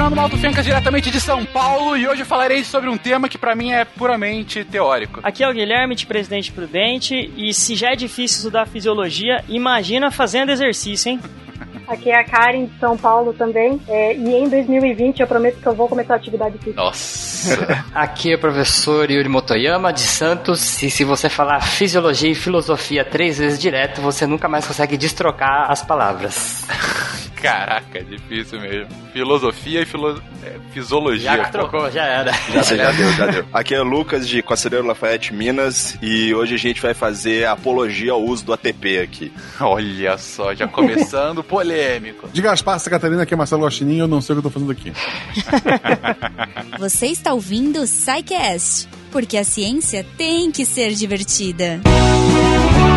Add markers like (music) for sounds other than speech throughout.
Fernando Malto Fencas, diretamente de São Paulo, e hoje eu falarei sobre um tema que para mim é puramente teórico. Aqui é o Guilherme, de Presidente Prudente, e se já é difícil estudar fisiologia, imagina fazendo exercício, hein? (laughs) Aqui é a Karen de São Paulo também. É, e em 2020 eu prometo que eu vou começar a atividade física. Nossa! (laughs) Aqui é o professor Yuri Motoyama de Santos. E se você falar fisiologia e filosofia três vezes direto, você nunca mais consegue destrocar as palavras. (laughs) Caraca, é difícil mesmo. Filosofia e filo... é, fisiologia. Já trocou, já era. Já, já deu, já deu. (laughs) Aqui é o Lucas de Conselheiro Lafayette, Minas, e hoje a gente vai fazer apologia ao uso do ATP aqui. Olha só, já começando polêmico. De Gaspar, Santa Catarina, aqui é Marcelo Guaxinim, eu não sei o que eu tô fazendo aqui. (laughs) Você está ouvindo o SciCast, porque a ciência tem que ser divertida. E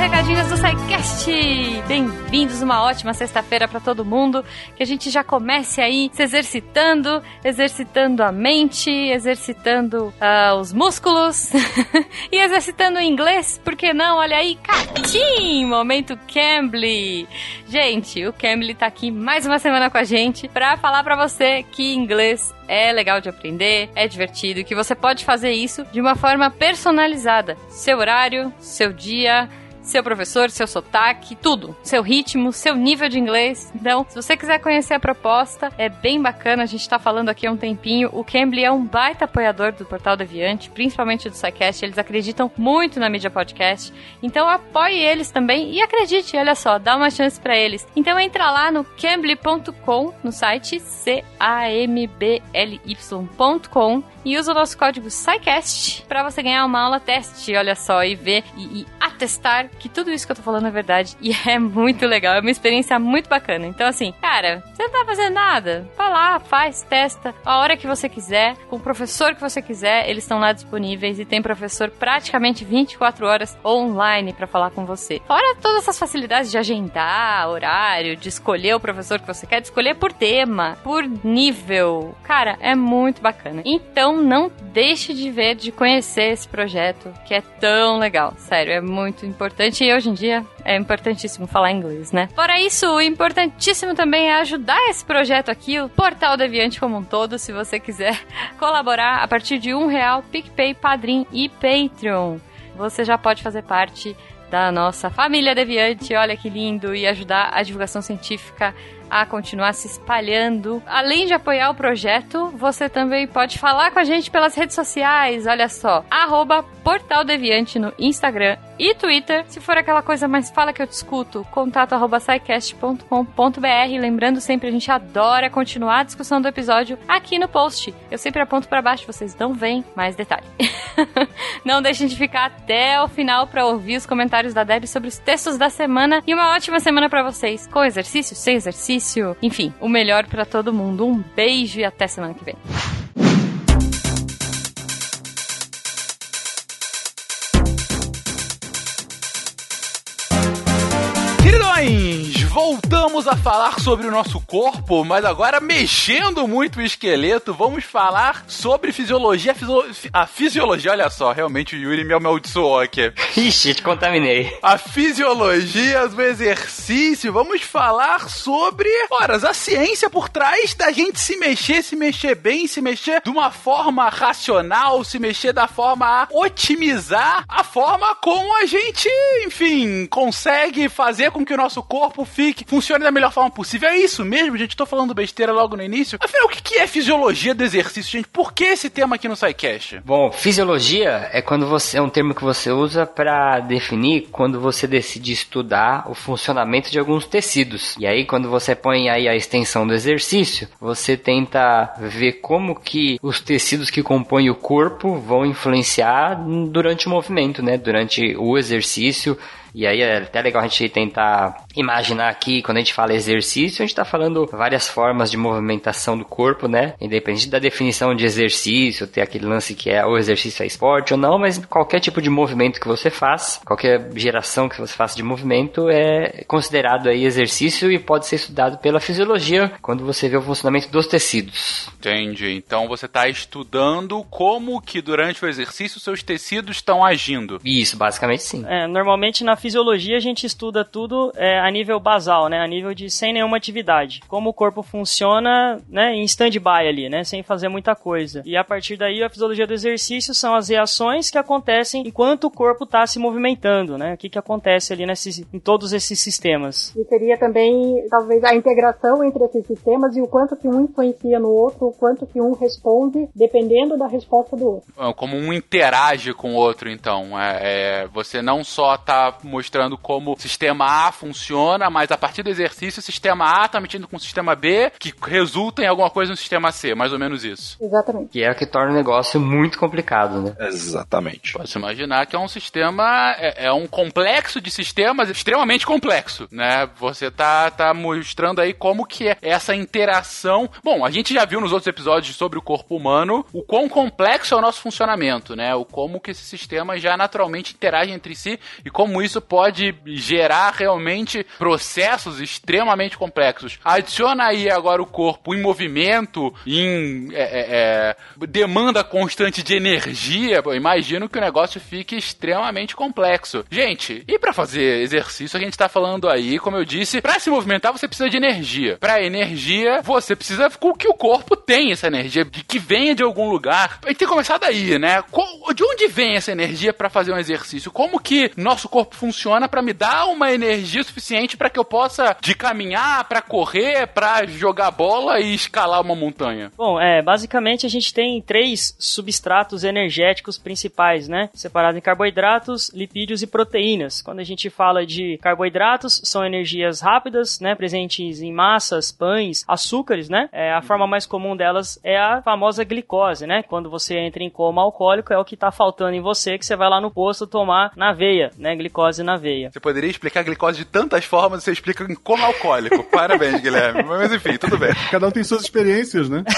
recadinhos do SciCast. Bem-vindos, uma ótima sexta-feira para todo mundo. Que a gente já comece aí se exercitando, exercitando a mente, exercitando ah, os músculos (laughs) e exercitando o inglês, por que não? Olha aí, catim! Momento Cambly. Gente, o Cambly tá aqui mais uma semana com a gente para falar para você que inglês é legal de aprender, é divertido, que você pode fazer isso de uma forma personalizada. Seu horário, seu dia, seu professor, seu sotaque, tudo. Seu ritmo, seu nível de inglês. Então, se você quiser conhecer a proposta, é bem bacana. A gente tá falando aqui há um tempinho. O Cambly é um baita apoiador do Portal Deviante, principalmente do SciCast. Eles acreditam muito na mídia podcast. Então, apoie eles também e acredite, olha só, dá uma chance para eles. Então, entra lá no cambly.com, no site C-A-M-B-L-Y.com e usa o nosso código SciCast para você ganhar uma aula teste, olha só, e ver e, e atestar que tudo isso que eu tô falando é verdade. E é muito legal, é uma experiência muito bacana. Então, assim, cara, você não tá fazendo nada? Vai lá, faz, testa, a hora que você quiser, com o professor que você quiser, eles estão lá disponíveis e tem professor praticamente 24 horas online para falar com você. Fora todas essas facilidades de agendar horário, de escolher o professor que você quer, de escolher por tema, por nível. Cara, é muito bacana. Então, não deixe de ver, de conhecer esse projeto, que é tão legal. Sério, é muito importante e hoje em dia é importantíssimo falar inglês, né? Fora isso, o importantíssimo também é ajudar esse projeto aqui, o Portal Deviante como um todo, se você quiser (laughs) colaborar a partir de um real, PicPay, Padrim e Patreon. Você já pode fazer parte da nossa família Deviante, olha que lindo, e ajudar a divulgação científica a continuar se espalhando. Além de apoiar o projeto, você também pode falar com a gente pelas redes sociais, olha só, arroba Portal Deviante no Instagram e Twitter. Se for aquela coisa mais fala que eu te escuto, contato arroba. Lembrando sempre, a gente adora continuar a discussão do episódio aqui no post. Eu sempre aponto para baixo, vocês não veem mais detalhe. (laughs) não deixem de ficar até o final para ouvir os comentários da Deb sobre os textos da semana e uma ótima semana para vocês, com exercício, sem exercício, enfim, o melhor para todo mundo. Um beijo e até semana que vem. Queridões, voltamos a falar sobre o nosso corpo, mas agora mexendo muito o esqueleto, vamos falar sobre fisiologia, fisio... a fisiologia, olha só, realmente o Yuri me amaldiçoou aqui. (laughs) Ixi, te contaminei. A fisiologia do exercício, vamos falar sobre, horas, a ciência por trás da gente se mexer, se mexer bem, se mexer de uma forma racional, se mexer da forma a otimizar a forma como a gente, enfim, consegue fazer com que o nosso corpo fique, funcione da melhor forma possível. É isso mesmo, gente. Tô falando besteira logo no início. Afinal, o que é fisiologia do exercício, gente? Por que esse tema aqui no SciCast? Bom, fisiologia é quando você é um termo que você usa para definir quando você decide estudar o funcionamento de alguns tecidos. E aí, quando você põe aí a extensão do exercício, você tenta ver como que os tecidos que compõem o corpo vão influenciar durante o movimento, né? Durante o exercício. E aí é até legal a gente tentar imaginar aqui, quando a gente fala exercício, a gente está falando várias formas de movimentação do corpo, né? Independente da definição de exercício, ter aquele lance que é o exercício é esporte ou não, mas qualquer tipo de movimento que você faz, qualquer geração que você faça de movimento é considerado aí exercício e pode ser estudado pela fisiologia quando você vê o funcionamento dos tecidos. Entendi. Então você está estudando como que durante o exercício seus tecidos estão agindo. Isso, basicamente sim. É, normalmente na fisiologia a gente estuda tudo é, a nível basal, né? A nível de sem nenhuma atividade. Como o corpo funciona, né? Em stand-by ali, né? Sem fazer muita coisa. E a partir daí, a fisiologia do exercício são as reações que acontecem enquanto o corpo está se movimentando, né? O que, que acontece ali nesse, em todos esses sistemas. E seria também, talvez, a integração entre esses sistemas e o quanto que um influencia no outro, o quanto que um responde, dependendo da resposta do outro. Como um interage com o outro, então. É, é, você não só tá mostrando como o sistema A funciona, mas a partir do exercício, o sistema A tá metindo com o sistema B, que resulta em alguma coisa no sistema C, mais ou menos isso. Exatamente. Que é o que torna o negócio muito complicado, né? Exatamente. Pode se imaginar que é um sistema, é, é um complexo de sistemas extremamente complexo, né? Você tá, tá mostrando aí como que é essa interação. Bom, a gente já viu nos outros episódios sobre o corpo humano o quão complexo é o nosso funcionamento, né? O como que esses sistemas já naturalmente interagem entre si e como isso pode gerar realmente processos extremamente complexos. Adiciona aí agora o corpo em movimento, em é, é, é, demanda constante de energia. Pô, imagino que o negócio fique extremamente complexo. Gente, e para fazer exercício, a gente tá falando aí, como eu disse, para se movimentar você precisa de energia. Para energia, você precisa que o corpo tenha essa energia, que venha de algum lugar. Tem que começar daí, né? De onde vem essa energia para fazer um exercício? Como que nosso corpo funciona para me dar uma energia suficiente para que eu possa de caminhar, para correr, para jogar bola e escalar uma montanha? Bom, é, basicamente a gente tem três substratos energéticos principais, né? Separado em carboidratos, lipídios e proteínas. Quando a gente fala de carboidratos, são energias rápidas, né? Presentes em massas, pães, açúcares, né? É, a forma mais comum delas é a famosa glicose, né? Quando você entra em coma alcoólico, é o que tá faltando em você, que você vai lá no posto tomar na veia, né? Glicose na veia. Você poderia explicar a glicose de tantas formas, você explica como alcoólico. (laughs) Parabéns, Guilherme. Mas enfim, tudo bem. Cada um tem suas experiências, né? (laughs)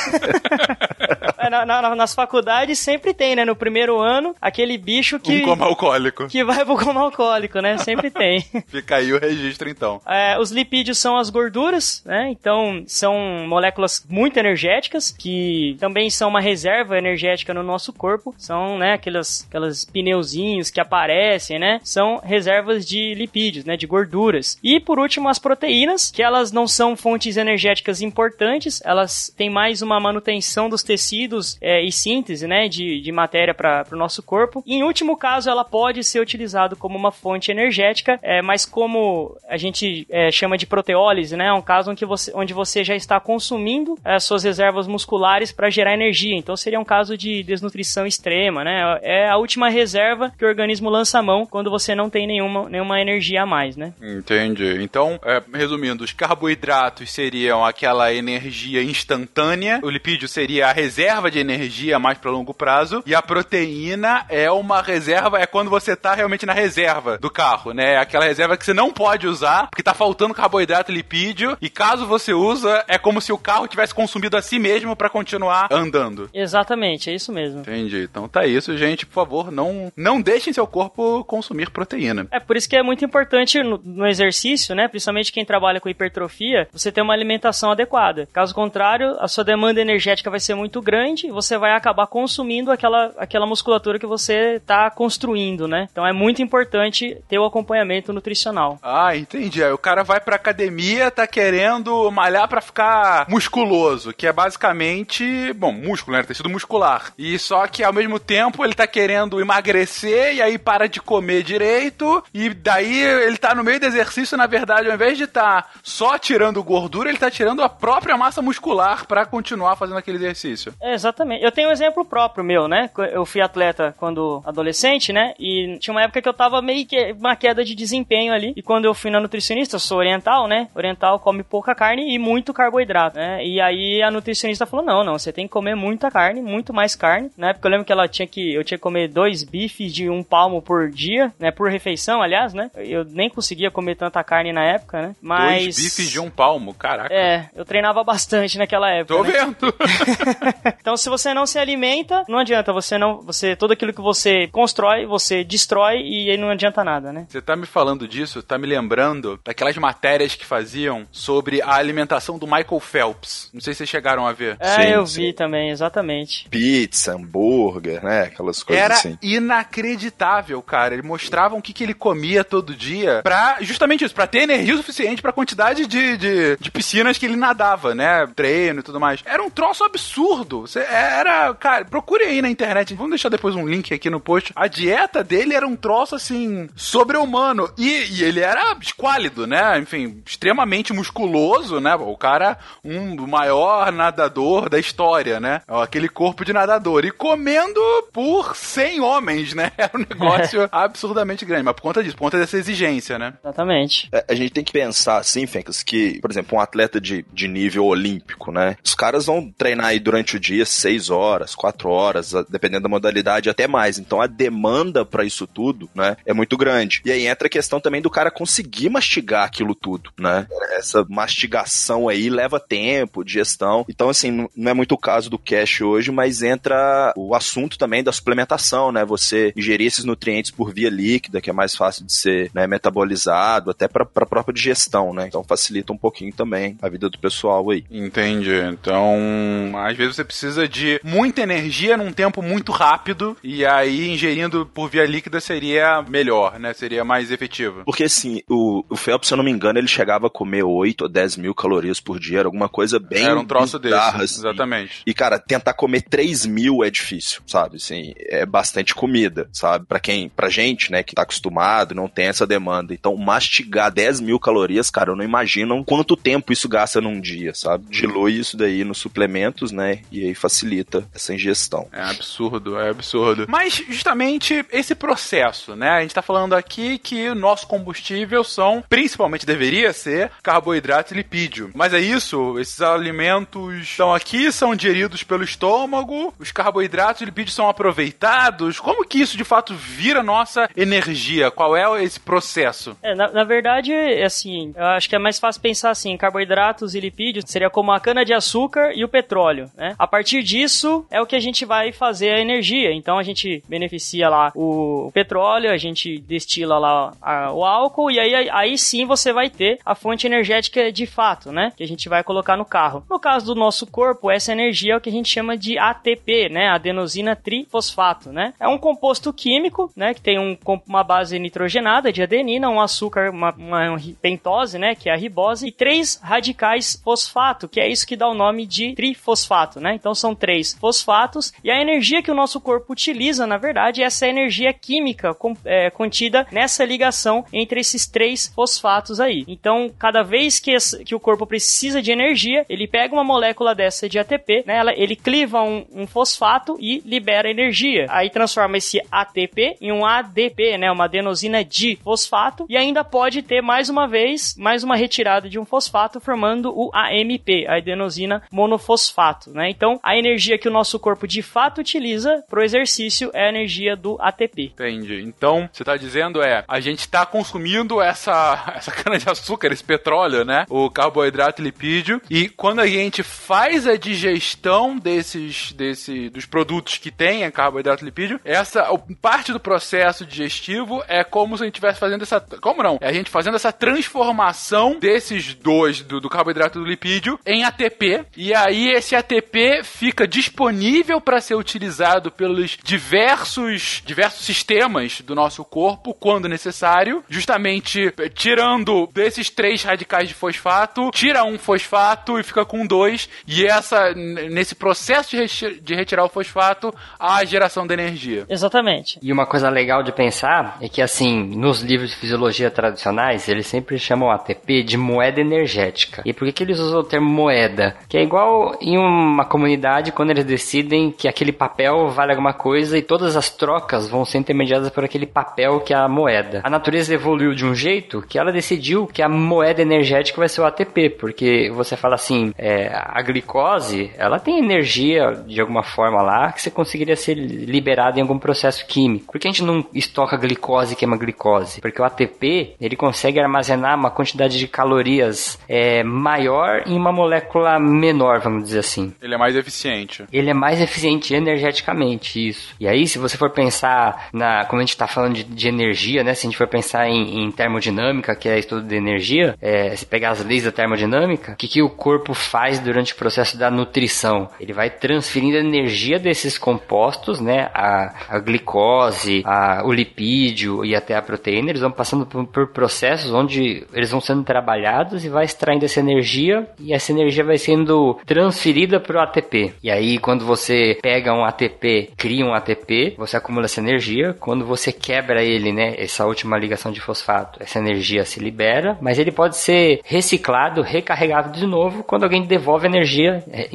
É, na- na- nas faculdades sempre tem, né? No primeiro ano, aquele bicho que, Um como alcoólico. que vai pro coma alcoólico, né? Sempre tem. (laughs) Fica aí o registro, então. É, os lipídios são as gorduras, né? Então são moléculas muito energéticas que também são uma reserva energética no nosso corpo. São, né, aquelas, aquelas pneuzinhos que aparecem, né? São reservas de lipídios, né? De gorduras. E por último, as proteínas, que elas não são fontes energéticas importantes, elas têm mais uma manutenção dos tecidos é, e síntese, né? De, de matéria para o nosso corpo. E em último caso, ela pode ser utilizada como uma fonte energética, é, mas como a gente é, chama de proteólise, né? É um caso que você, onde você já está consumindo as suas reservas musculares para gerar energia. Então seria um caso de desnutrição extrema, né? É a última reserva que o organismo lança a mão quando você não tem nenhuma, nenhuma energia a mais, né? Entendi. Então, é, resumindo, os carboidratos seriam aquela energia instantânea, o lipídio seria a reserva de energia mais para longo prazo, e a proteína é uma reserva, é quando você tá realmente na reserva do carro, né? Aquela reserva que você não pode usar, porque tá faltando carboidrato e lipídio, e caso você usa, é como se o carro tivesse consumido a si mesmo para continuar andando. Exatamente, é isso mesmo. Entendi. Então tá isso, gente. Por favor, não, não deixem seu corpo consumir proteína. É por isso que é muito importante no, no exercício, né? Principalmente quem trabalha com hipertrofia, você ter uma alimentação adequada. Caso contrário, a sua demanda energética vai ser muito grande e você vai acabar consumindo aquela, aquela musculatura que você está construindo, né? Então é muito importante ter o acompanhamento nutricional. Ah, entendi. Aí o cara vai pra academia, tá querendo malhar pra ficar musculoso, que é basicamente, bom, músculo, né? Tecido muscular. E só que ao mesmo tempo ele tá querendo emagrecer e aí para de comer direito e daí ele tá no meio do exercício, na verdade, ao invés de tá só tirando gordura, ele tá tirando a própria massa muscular pra continuar fazendo aquele exercício. É, exatamente. Eu tenho um exemplo próprio meu, né? Eu fui atleta quando adolescente, né? E tinha uma época que eu tava meio que uma queda de desempenho ali. E quando eu fui na nutricionista, eu sou oriental, né? Oriental come pouca carne e muito carboidrato, né? E aí a nutricionista falou: não, não, você tem que comer muita carne, muito mais carne, né? Porque eu lembro que ela tinha que. Eu tinha que comer dois bifes de um palmo por dia, né? Por refeição, aliás, né? Eu nem conseguia comer tanta carne na época, né? Mas. Dois bifes de um palmo, caraca. É, eu treinava bastante naquela época. Tô né? vendo. (laughs) (laughs) Então se você não se alimenta, não adianta. Você não. Você. Tudo aquilo que você constrói, você destrói e aí não adianta nada, né? Você tá me falando disso, tá me lembrando daquelas matérias que faziam sobre a alimentação do Michael Phelps. Não sei se vocês chegaram a ver. É, Sim, eu sim. vi também, exatamente. Pizza, hambúrguer, né? Aquelas coisas Era assim. inacreditável, cara. Ele mostrava o que, que ele comia todo dia pra justamente isso, pra ter energia suficiente pra quantidade de, de, de piscinas que ele nadava, né? Treino e tudo mais. Era um troço absurdo. Você- era, cara, procure aí na internet. Vamos deixar depois um link aqui no post. A dieta dele era um troço assim, sobre-humano. E, e ele era esquálido, né? Enfim, extremamente musculoso, né? O cara, um do maior nadador da história, né? Aquele corpo de nadador. E comendo por 100 homens, né? (laughs) Era um negócio (laughs) absurdamente grande. Mas por conta disso, por conta dessa exigência, né? Exatamente. É, a gente tem que pensar assim, Fencas, que, por exemplo, um atleta de, de nível olímpico, né? Os caras vão treinar aí durante o dia seis horas, quatro horas, dependendo da modalidade, até mais. Então a demanda pra isso tudo, né, é muito grande. E aí entra a questão também do cara conseguir mastigar aquilo tudo, né? Essa mastigação aí leva tempo, digestão. Então, assim, não- não é muito o caso do cash hoje, mas entra o assunto também da suplementação, né? Você ingerir esses nutrientes por via líquida, que é mais fácil de ser né, metabolizado, até para a própria digestão, né? Então facilita um pouquinho também a vida do pessoal aí. Entendi. Então, às vezes você precisa de muita energia num tempo muito rápido, e aí ingerindo por via líquida seria melhor, né? Seria mais efetivo. Porque assim, o, o Phelps, se eu não me engano, ele chegava a comer 8 ou 10 mil calorias por dia, era alguma coisa bem Era um troço bizarra, desse. assim. Exatamente. E, cara, tentar comer 3 mil é difícil, sabe? Assim, é bastante comida, sabe? Pra quem, pra gente, né, que tá acostumado, não tem essa demanda. Então, mastigar 10 mil calorias, cara, eu não imagino quanto tempo isso gasta num dia, sabe? Dilui isso daí nos suplementos, né? E aí facilita essa ingestão. É absurdo, é absurdo. Mas justamente esse processo, né? A gente tá falando aqui que o nosso combustível são, principalmente deveria ser, carboidrato e lipídio. Mas é isso, esses alimentos estão aqui, são digeridos pelo estômago, os carboidratos e lipídios são aproveitados. Como que isso de fato vira nossa energia? Qual é esse processo? É, na, na verdade, assim, eu acho que é mais fácil pensar assim, carboidratos e lipídios seria como a cana-de-açúcar e o petróleo, né? A partir disso é o que a gente vai fazer a energia. Então a gente beneficia lá o, petróleo, a gente destila lá a- o álcool e aí, aí sim você vai ter a fonte energética de fato, né? Que a gente vai colocar no carro. No caso do nosso corpo, essa energia é o que a gente chama de ATP, né? Adenosina trifosfato, né? É um composto químico, né? Que tem um, uma base nitrogenada de adenina, um açúcar, uma, uma pentose, né? Que é a ribose, e três radicais fosfato, que é isso que dá o nome de trifosfato, né? Então são três fosfatos, e a energia que o nosso corpo utiliza, na verdade, é essa energia química com- é, contida nessa ligação entre esses três fosfatos aí. Então, cada vez que, esse- que o corpo precisa de energia, ele pega uma molécula dessa de ATP, né? ela- ele cliva um, um fosfato e libera energia. Aí transforma esse ATP em um ADP, né? Uma adenosina difosfato, e ainda pode ter mais uma vez, mais uma retirada de um fosfato, formando o AMP, a adenosina monofosfato, né? Então, a energia que o nosso corpo de fato utiliza pro exercício é a energia do ATP. Entendi. Então, você tá dizendo é, a gente tá consumindo essa, (laughs) essa cana de açúcar, esse petróleo, né? O carboidrato lipídio. E quando a gente faz a digestão desses, desse, dos produtos que tem carboidrato lipídio, essa parte do processo digestivo é como se a gente estivesse fazendo essa. Como não? É a gente fazendo essa transformação desses dois, do, do carboidrato e do lipídio, em ATP. E aí esse ATP fica disponível para ser utilizado pelos diversos, diversos sistemas do nosso corpo quando necessário, justamente eh, tirando desses três radicais de fosfato, tira um fosfato e fica com dois, e essa nesse processo de, reti- de retirar o fosfato, há a geração de energia. Exatamente. E uma coisa legal de pensar é que, assim, nos livros de fisiologia tradicionais, eles sempre chamam ATP de moeda energética. E por que, que eles usam o termo moeda? Que é igual em uma comunidade quando eles decidem que aquele papel vale alguma coisa e todas as trocas vão ser intermediadas por aquele papel que é a moeda. A natureza evoluiu de um jeito que ela decidiu que a moeda energética vai ser o ATP, porque você fala assim, é, a glicose, ela tem energia de alguma forma lá que você conseguiria ser liberada em algum processo químico. Por que a gente não estoca glicose e queima glicose? Porque o ATP, ele consegue armazenar uma quantidade de calorias é, maior em uma molécula menor, vamos dizer assim. Ele é mais eficiente eficiente. Ele é mais eficiente energeticamente, isso. E aí, se você for pensar na. Como a gente está falando de, de, energia, né? Se a gente for pensar em, em termodinâmica, que é estudo de energia, é, se pegar as leis da termodinâmica, o que, que o corpo faz durante o processo da nutrição? Ele vai transferindo a energia desses compostos, né? A, a glicose, a, o lipídio e até a proteína, eles vão passando por, por processos onde eles vão sendo trabalhados e vai extraindo essa energia e essa energia vai sendo transferida para o ATP. E aí, quando você pega um ATP, cria um ATP, você acumula essa energia. Quando você quebra ele, né, essa última ligação de fosfato, essa energia se libera, mas ele pode ser reciclado, recarregado de novo quando alguém devolve energia, é,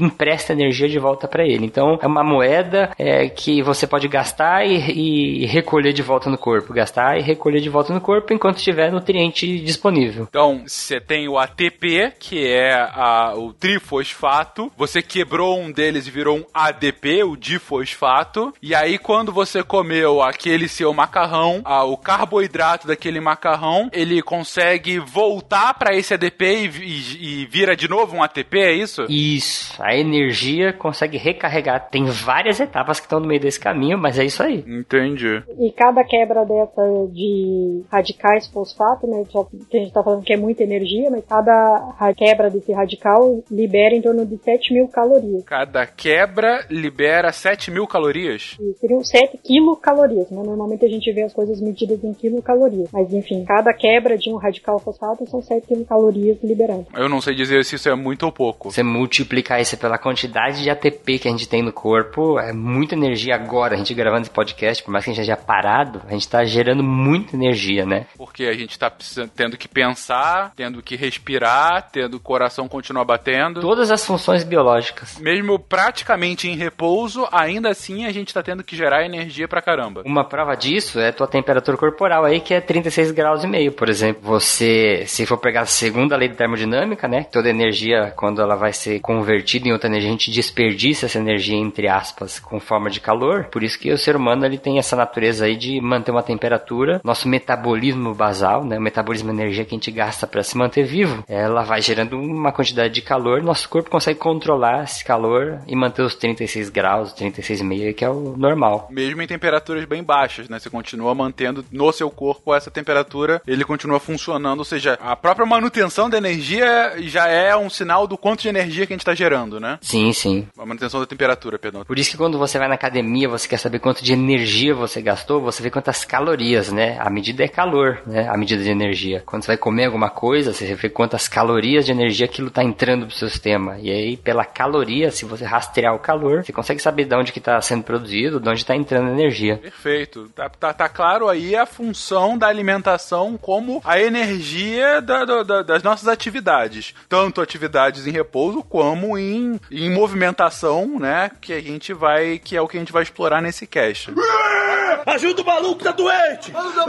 empresta energia de volta para ele. Então, é uma moeda é, que você pode gastar e, e recolher de volta no corpo, gastar e recolher de volta no corpo enquanto tiver nutriente disponível. Então, você tem o ATP, que é a, o trifosfato, você quebrou um deles e virou um ADP, o difosfato, e aí quando você comeu aquele seu macarrão, a, o carboidrato daquele macarrão, ele consegue voltar para esse ADP e, e, e, vira de novo um ATP, é isso? Isso. A energia consegue recarregar. Tem várias etapas que estão no meio desse caminho, mas é isso aí. Entendi. E cada quebra dessa de radicais fosfato, né, só que a gente tá falando que é muita energia, mas cada quebra desse radical libera em torno de 7 mil calorias. Cada quebra libera 7 mil calorias? E seriam 7 quilocalorias, né? Normalmente a gente vê as coisas medidas em quilocalorias. Mas enfim, cada quebra de um radical fosfato são 7 quilocalorias liberando. Eu não sei dizer se isso é muito ou pouco. Você multiplicar isso pela quantidade de ATP que a gente tem no corpo, é muita energia agora. A gente gravando esse podcast, por mais que a gente esteja parado, a gente está gerando muita energia, né? Porque a gente está tendo que pensar, tendo que respirar, tendo o coração continuar batendo. Todas as funções biológicas. Mesmo praticamente em repouso, ainda assim a gente está tendo que gerar energia pra caramba. Uma prova disso é a tua temperatura corporal aí, que é 36 graus e meio, por exemplo. Você, se for pegar a segunda lei de termodinâmica, né? Toda energia, quando ela vai ser convertida em outra energia, a gente desperdiça essa energia, entre aspas, com forma de calor. Por isso que o ser humano ele tem essa natureza aí de manter uma temperatura. Nosso metabolismo basal, né? O metabolismo de energia que a gente gasta para se manter vivo, ela vai gerando uma quantidade de calor. Nosso corpo consegue controlar esse calor e manter os 36 graus, 36,5, que é o normal. Mesmo em temperaturas bem baixas, né? Você continua mantendo no seu corpo essa temperatura, ele continua funcionando, ou seja, a própria manutenção da energia já é um sinal do quanto de energia que a gente está gerando, né? Sim, sim. A manutenção da temperatura, perdão. Por isso que quando você vai na academia, você quer saber quanto de energia você gastou, você vê quantas calorias, né? A medida é calor, né? A medida de energia. Quando você vai comer alguma coisa, você vê quantas calorias de energia aquilo está entrando pro seu sistema. E aí, pela caloria, se você rastrear o calor, você consegue saber de onde que está sendo produzido, de onde está entrando a energia. Perfeito. Tá, tá, tá, claro aí a função da alimentação como a energia da, da, das nossas atividades. Tanto atividades em repouso como em, em movimentação, né? Que a gente vai. que é o que a gente vai explorar nesse cast. (laughs) Ajuda o maluco, tá doente! Ajuda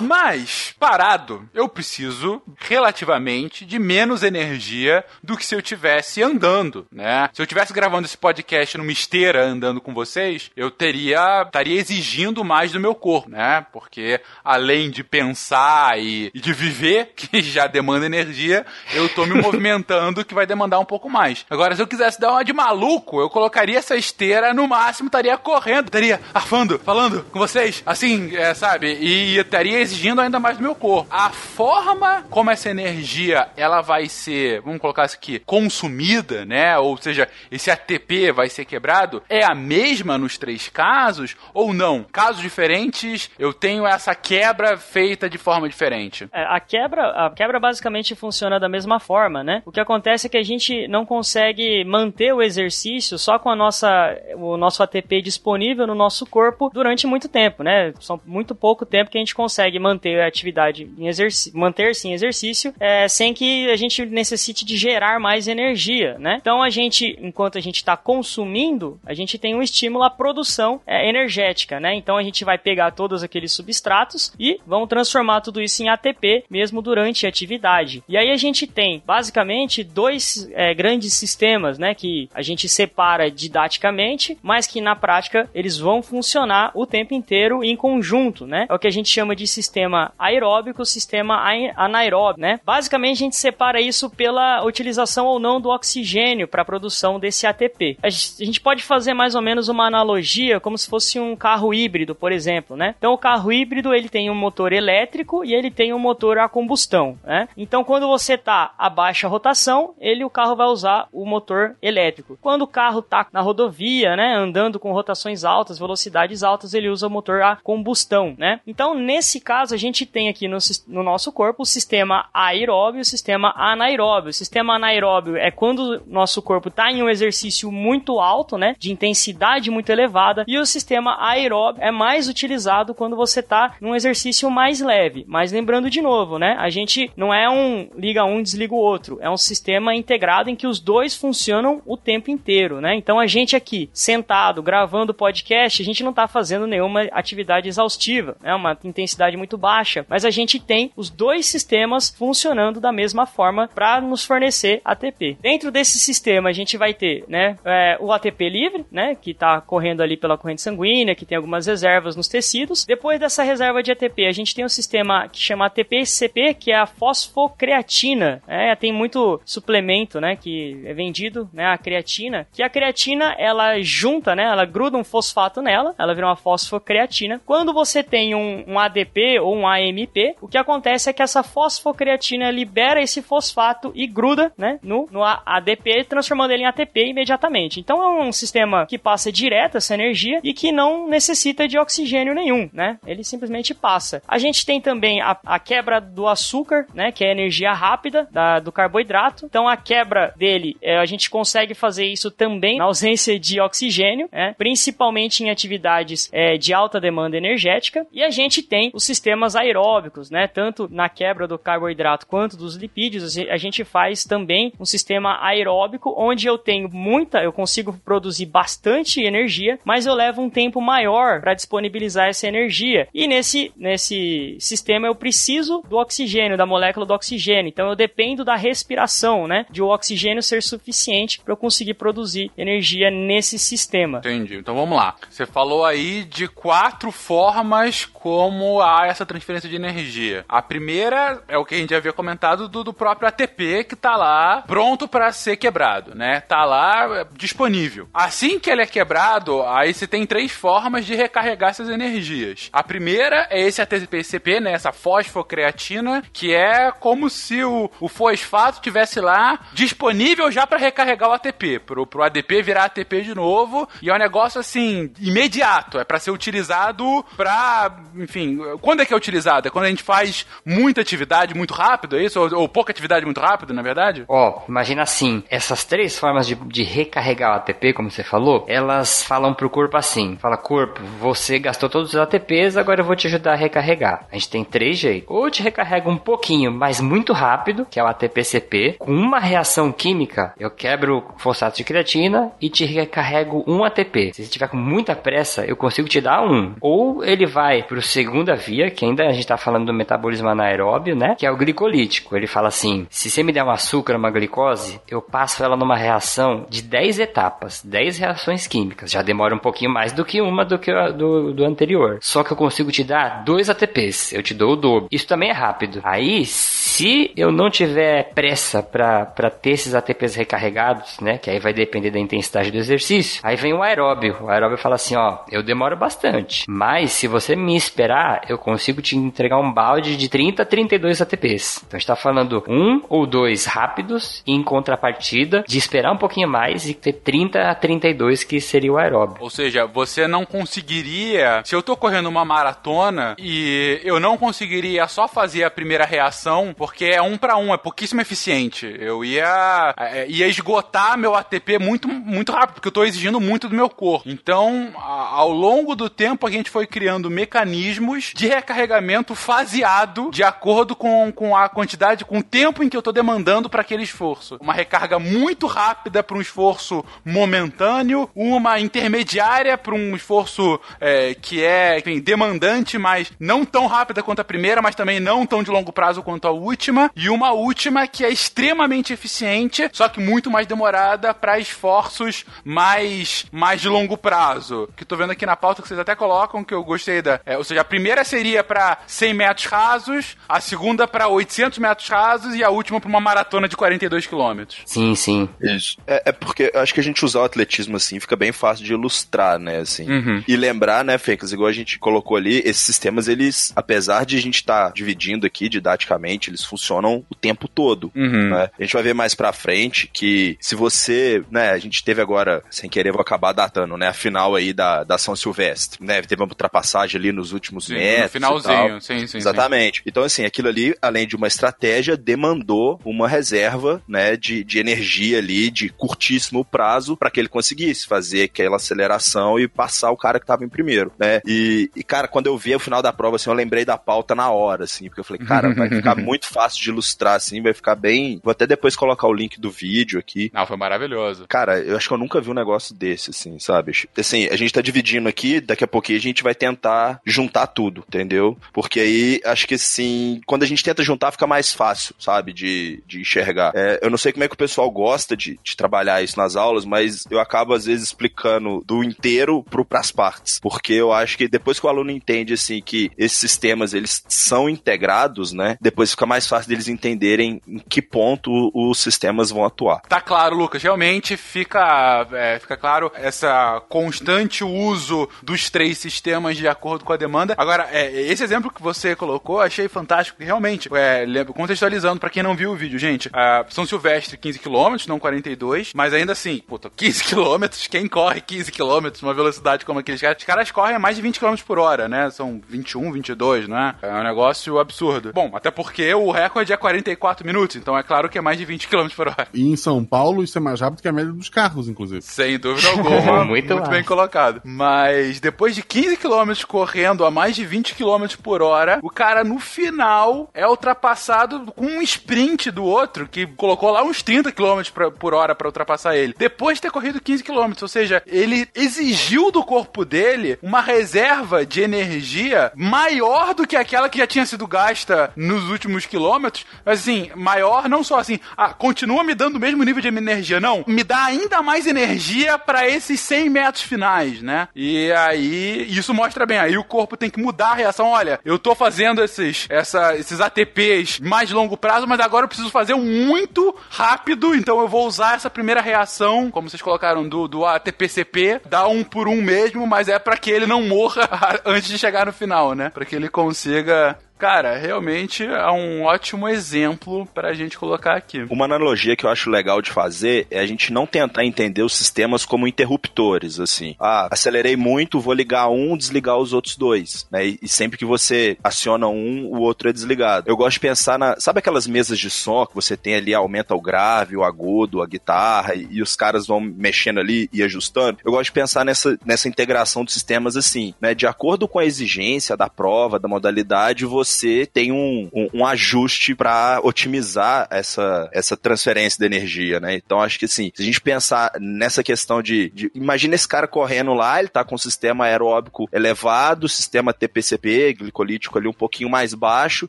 Mas, parado, eu preciso relativamente de menos energia do que se eu tivesse andando, né? Se eu tivesse gravando esse podcast numa esteira andando com vocês, eu teria estaria exigindo mais do meu corpo, né? Porque além de pensar e, e de viver, (laughs) que já demanda energia, eu tô me movimentando que vai demandar um pouco mais. Agora, se eu quisesse dar uma de maluco, eu colocaria essa esteira no máximo, estaria correndo, estaria arfando, falando com vocês, assim, é, sabe? E estaria exigindo ainda mais do meu corpo. A forma como essa energia ela vai ser, vamos colocar isso aqui, consumida, né? Ou seja, esse ATP vai ser quebrado, é a mesma nos três casos ou não? Casos diferentes, eu tenho essa quebra feita de forma diferente. É, a quebra, a quebra basicamente funciona da mesma forma, né? O que acontece é que a gente não consegue manter o exercício só com a nossa, o nosso ATP disponível no nosso corpo durante muito tempo, né? São muito pouco tempo que a gente consegue manter a atividade em exercício, manter-se em exercício, é, sem que a gente necessite de gerar mais energia, né? Então a gente, enquanto a gente está consumindo, a gente tem um estímulo à produção é, energética, né? Então a gente vai pegar todos aqueles substratos e vamos transformar tudo isso em ATP mesmo durante a atividade. E aí a gente tem basicamente dois é, grandes sistemas, né? Que a gente separa didaticamente, mas que na prática eles vão funcionar o tempo inteiro em conjunto, né? É o que a gente chama de sistema sistema aeróbico e sistema anaeróbico, né? Basicamente, a gente separa isso pela utilização ou não do oxigênio para a produção desse ATP. A gente pode fazer mais ou menos uma analogia como se fosse um carro híbrido, por exemplo, né? Então, o carro híbrido, ele tem um motor elétrico e ele tem um motor a combustão, né? Então, quando você tá a baixa rotação, ele, o carro vai usar o motor elétrico. Quando o carro tá na rodovia, né, andando com rotações altas, velocidades altas, ele usa o motor a combustão, né? Então, nesse caso, a gente tem aqui no, no nosso corpo o sistema aeróbio e o sistema anaeróbio. O sistema anaeróbio é quando o nosso corpo está em um exercício muito alto, né, de intensidade muito elevada, e o sistema aeróbio é mais utilizado quando você está num exercício mais leve. Mas lembrando de novo, né, a gente não é um liga um, desliga o outro, é um sistema integrado em que os dois funcionam o tempo inteiro, né? Então a gente aqui sentado gravando podcast, a gente não está fazendo nenhuma atividade exaustiva, é né? uma intensidade muito baixa, mas a gente tem os dois sistemas funcionando da mesma forma para nos fornecer ATP. Dentro desse sistema a gente vai ter, né, é, o ATP livre, né, que está correndo ali pela corrente sanguínea, que tem algumas reservas nos tecidos. Depois dessa reserva de ATP, a gente tem um sistema que chama ATP-CP, que é a fosfocreatina. É, tem muito suplemento, né, que é vendido, né, a creatina, que a creatina ela junta, né, ela gruda um fosfato nela, ela vira uma fosfocreatina. Quando você tem um, um ADP ou um AMP, o que acontece é que essa fosfocreatina libera esse fosfato e gruda, né, no, no ADP, transformando ele em ATP imediatamente. Então é um sistema que passa direto essa energia e que não necessita de oxigênio nenhum, né? Ele simplesmente passa. A gente tem também a, a quebra do açúcar, né, que é a energia rápida da, do carboidrato. Então a quebra dele, é, a gente consegue fazer isso também na ausência de oxigênio, né, principalmente em atividades é, de alta demanda energética. E a gente tem os sistemas aeróbicos, né, tanto na quebra do carboidrato quanto dos lipídios, a gente faz também um sistema aeróbico onde eu tenho muita, eu consigo produzir bastante energia, mas eu levo um tempo maior para disponibilizar essa energia. E nesse, nesse sistema eu preciso do oxigênio, da molécula do oxigênio. Então eu dependo da respiração, né? De o oxigênio ser suficiente para eu conseguir produzir energia nesse sistema. Entendi. Então vamos lá. Você falou aí de quatro formas como essa transferência de energia. A primeira é o que a gente havia comentado do, do próprio ATP que está lá pronto para ser quebrado, né? Tá lá é, disponível. Assim que ele é quebrado, aí você tem três formas de recarregar essas energias. A primeira é esse ATP-CP, né? Essa fosfocreatina, que é como se o, o fosfato tivesse lá disponível já para recarregar o ATP, pro, pro ADP virar ATP de novo, e é um negócio assim imediato, é para ser utilizado para, enfim, quando é que é utilizado? É quando a gente faz muita atividade muito rápido, é isso? Ou, ou pouca atividade muito rápido, na verdade? Ó, oh, imagina assim, essas três formas de, de recarregar o ATP, como você falou, elas falam pro corpo assim, fala corpo, você gastou todos os ATPs, agora eu vou te ajudar a recarregar. A gente tem três jeitos. Ou te recarrega um pouquinho, mas muito rápido, que é o ATP-CP, com uma reação química, eu quebro fosfato de creatina e te recarrego um ATP. Se você tiver com muita pressa, eu consigo te dar um. Ou ele vai pro segunda via, que ainda a gente tá falando do metabolismo anaeróbio, né? Que é o glicolítico. Ele fala assim: se você me der um açúcar, uma glicose, eu passo ela numa reação de 10 etapas, 10 reações químicas. Já demora um pouquinho mais do que uma do que a, do, do anterior. Só que eu consigo te dar dois ATPs. Eu te dou o dobro. Isso também é rápido. Aí, se eu não tiver pressa para ter esses ATPs recarregados, né? Que aí vai depender da intensidade do exercício. Aí vem o aeróbio. O aeróbio fala assim: ó, eu demoro bastante. Mas se você me esperar, eu consigo te entregar um balde de 30 a 32 ATPs. Então a gente tá falando um ou dois rápidos em contrapartida de esperar um pouquinho mais e ter 30 a 32 que seria o aeróbio. Ou seja, você não conseguiria, se eu tô correndo uma maratona e eu não conseguiria só fazer a primeira reação, porque é um para um, é pouquíssimo eficiente. Eu ia é, ia esgotar meu ATP muito muito rápido, porque eu tô exigindo muito do meu corpo. Então, ao longo do tempo a gente foi criando mecanismos de recarregamento faseado de acordo com, com a quantidade, com o tempo em que eu tô demandando para aquele esforço. Uma recarga muito rápida para um esforço momentâneo, uma intermediária para um esforço é, que é enfim, demandante, mas não tão rápida quanto a primeira, mas também não tão de longo prazo quanto a última, e uma última que é extremamente eficiente, só que muito mais demorada para esforços mais, mais de longo prazo. Que tô vendo aqui na pauta que vocês até colocam, que eu gostei da. É, ou seja, a primeira seria ia pra 100 metros rasos, a segunda pra 800 metros rasos e a última pra uma maratona de 42 quilômetros. Sim, sim. Isso. É, é porque eu acho que a gente usar o atletismo assim fica bem fácil de ilustrar, né? Assim. Uhum. E lembrar, né, Fencas, igual a gente colocou ali, esses sistemas, eles, apesar de a gente estar dividindo aqui didaticamente, eles funcionam o tempo todo. Uhum. né? A gente vai ver mais pra frente que se você, né, a gente teve agora, sem querer, vou acabar datando, né, a final aí da, da São Silvestre, né? Teve uma ultrapassagem ali nos últimos Sim, metros. Finalzinho, sim, sim, sim. Exatamente. Então, assim, aquilo ali, além de uma estratégia, demandou uma reserva, né, de, de energia ali, de curtíssimo prazo, para que ele conseguisse fazer aquela aceleração e passar o cara que tava em primeiro, né? E, e, cara, quando eu vi o final da prova, assim, eu lembrei da pauta na hora, assim, porque eu falei, cara, vai (laughs) ficar muito fácil de ilustrar, assim, vai ficar bem. Vou até depois colocar o link do vídeo aqui. Não, foi maravilhoso. Cara, eu acho que eu nunca vi um negócio desse, assim, sabe? Assim, a gente tá dividindo aqui, daqui a pouquinho a gente vai tentar juntar tudo, entendeu? Porque aí, acho que assim, quando a gente tenta juntar, fica mais fácil, sabe? De, de enxergar. É, eu não sei como é que o pessoal gosta de, de trabalhar isso nas aulas, mas eu acabo, às vezes, explicando do inteiro pro, pras partes. Porque eu acho que depois que o aluno entende, assim, que esses sistemas, eles são integrados, né? Depois fica mais fácil deles entenderem em que ponto os sistemas vão atuar. Tá claro, Lucas. Realmente fica, é, fica claro essa constante uso dos três sistemas de acordo com a demanda. Agora, é, esse exemplo que você colocou, achei fantástico. Realmente, é, contextualizando pra quem não viu o vídeo, gente, a São Silvestre 15 km, não 42, mas ainda assim, puta, (laughs) 15 km, quem corre 15 km uma velocidade como aqueles caras? Os caras correm a mais de 20 km por hora, né? São 21, 22, né? É um negócio absurdo. Bom, até porque o recorde é 44 minutos, então é claro que é mais de 20 km por hora. E em São Paulo, isso é mais rápido que a média dos carros, inclusive. Sem dúvida alguma. (laughs) Muito muito bem colocado. Mas depois de 15 km correndo a mais de 20 km por hora, o cara no final é ultrapassado com um sprint do outro que colocou lá uns 30 km pra- por hora pra ultrapassar ele. Depois de ter corrido 15 km, ou seja, ele exigiu do corpo dele uma reserva de energia maior do que aquela que já tinha sido gasta nos últimos quilômetros. Assim, maior não só assim, ah, continua me dando o mesmo nível de energia, não. Me dá ainda mais energia pra esses 100 metros finais, né? E aí, isso mostra bem. Aí o corpo tem que mudar a reação. Olha, eu tô fazendo esses, essa, esses ATPs mais longo prazo, mas agora eu preciso fazer muito rápido. Então eu vou usar essa primeira reação, como vocês colocaram, do, do ATPCP, dar um por um mesmo, mas é pra que ele não morra (laughs) antes de chegar no final, né? Pra que ele consiga. Cara, realmente é um ótimo exemplo pra gente colocar aqui. Uma analogia que eu acho legal de fazer é a gente não tentar entender os sistemas como interruptores, assim. Ah, acelerei muito, vou ligar um, desligar os outros dois, né? E, e sempre que você aciona um, o outro é desligado. Eu gosto de pensar na... Sabe aquelas mesas de som que você tem ali, aumenta o grave, o agudo, a guitarra, e, e os caras vão mexendo ali e ajustando? Eu gosto de pensar nessa, nessa integração de sistemas assim, né? De acordo com a exigência da prova, da modalidade, você tem um, um, um ajuste para otimizar essa, essa transferência de energia, né? Então acho que assim, se a gente pensar nessa questão de, de imagina esse cara correndo lá, ele tá com um sistema aeróbico elevado, sistema TPCP, glicolítico ali um pouquinho mais baixo,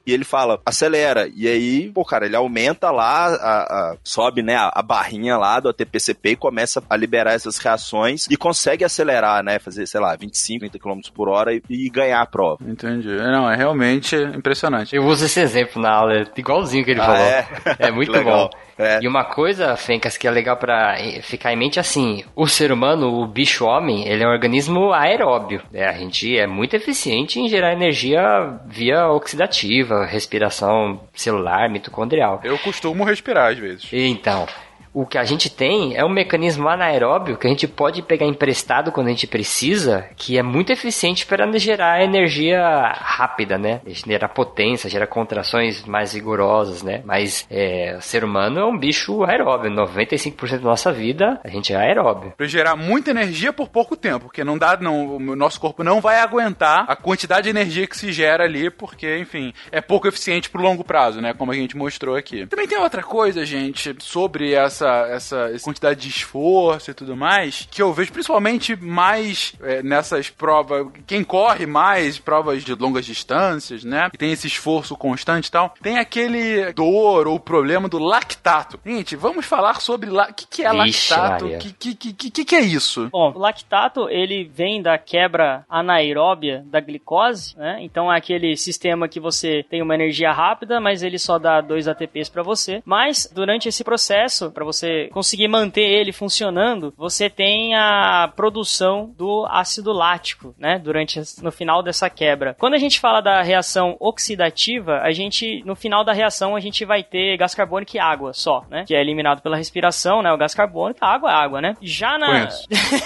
e ele fala, acelera. E aí, pô, cara, ele aumenta lá, a, a- sobe, né, a, a barrinha lá do ATPCP e começa a liberar essas reações e consegue acelerar, né? Fazer, sei lá, 25, 30 km por hora e, e ganhar a prova. Entendi. Não, é realmente impressionante. Eu uso esse exemplo na aula, é igualzinho que ele Ah, falou. é? É, (laughs) muito bom. É. E uma coisa, Fencas, que é legal pra eh, ficar em mente assim, o ser humano, o bicho homem, ele é um organismo aeróbio. né? A gente é muito eficiente em gerar energia via oxidativa, respiração celular, mitocondrial. Eu costumo respirar às vezes. Então, o que a gente tem é um mecanismo anaeróbio que a gente pode pegar emprestado quando a gente precisa, que é muito eficiente para gerar energia rápida, né? Gerar potência, gerar contrações mais vigorosas, né? Mas é, o ser humano é um bicho aeróbio. 95% da nossa vida a gente é aeróbio. Pra gerar muita energia por pouco tempo, porque não dá, não, o nosso corpo não vai aguentar a quantidade de energia que se gera ali, porque, enfim, é pouco eficiente pro longo prazo, né? Como a gente mostrou aqui. Também tem outra coisa, gente, sobre essa essa, essa, essa quantidade de esforço e tudo mais, que eu vejo principalmente mais é, nessas provas, quem corre mais, provas de longas distâncias, né? E tem esse esforço constante e tal, tem aquele dor ou problema do lactato. Gente, vamos falar sobre o que, que é Ixi, lactato, o que, que, que, que, que é isso? Bom, o lactato, ele vem da quebra anaeróbia da glicose, né? Então é aquele sistema que você tem uma energia rápida, mas ele só dá 2 ATPs para você. Mas durante esse processo, para você conseguir manter ele funcionando, você tem a produção do ácido lático, né? Durante no final dessa quebra. Quando a gente fala da reação oxidativa, a gente no final da reação a gente vai ter gás carbônico e água só, né? Que é eliminado pela respiração, né? O gás carbônico, a água é água, né? Já na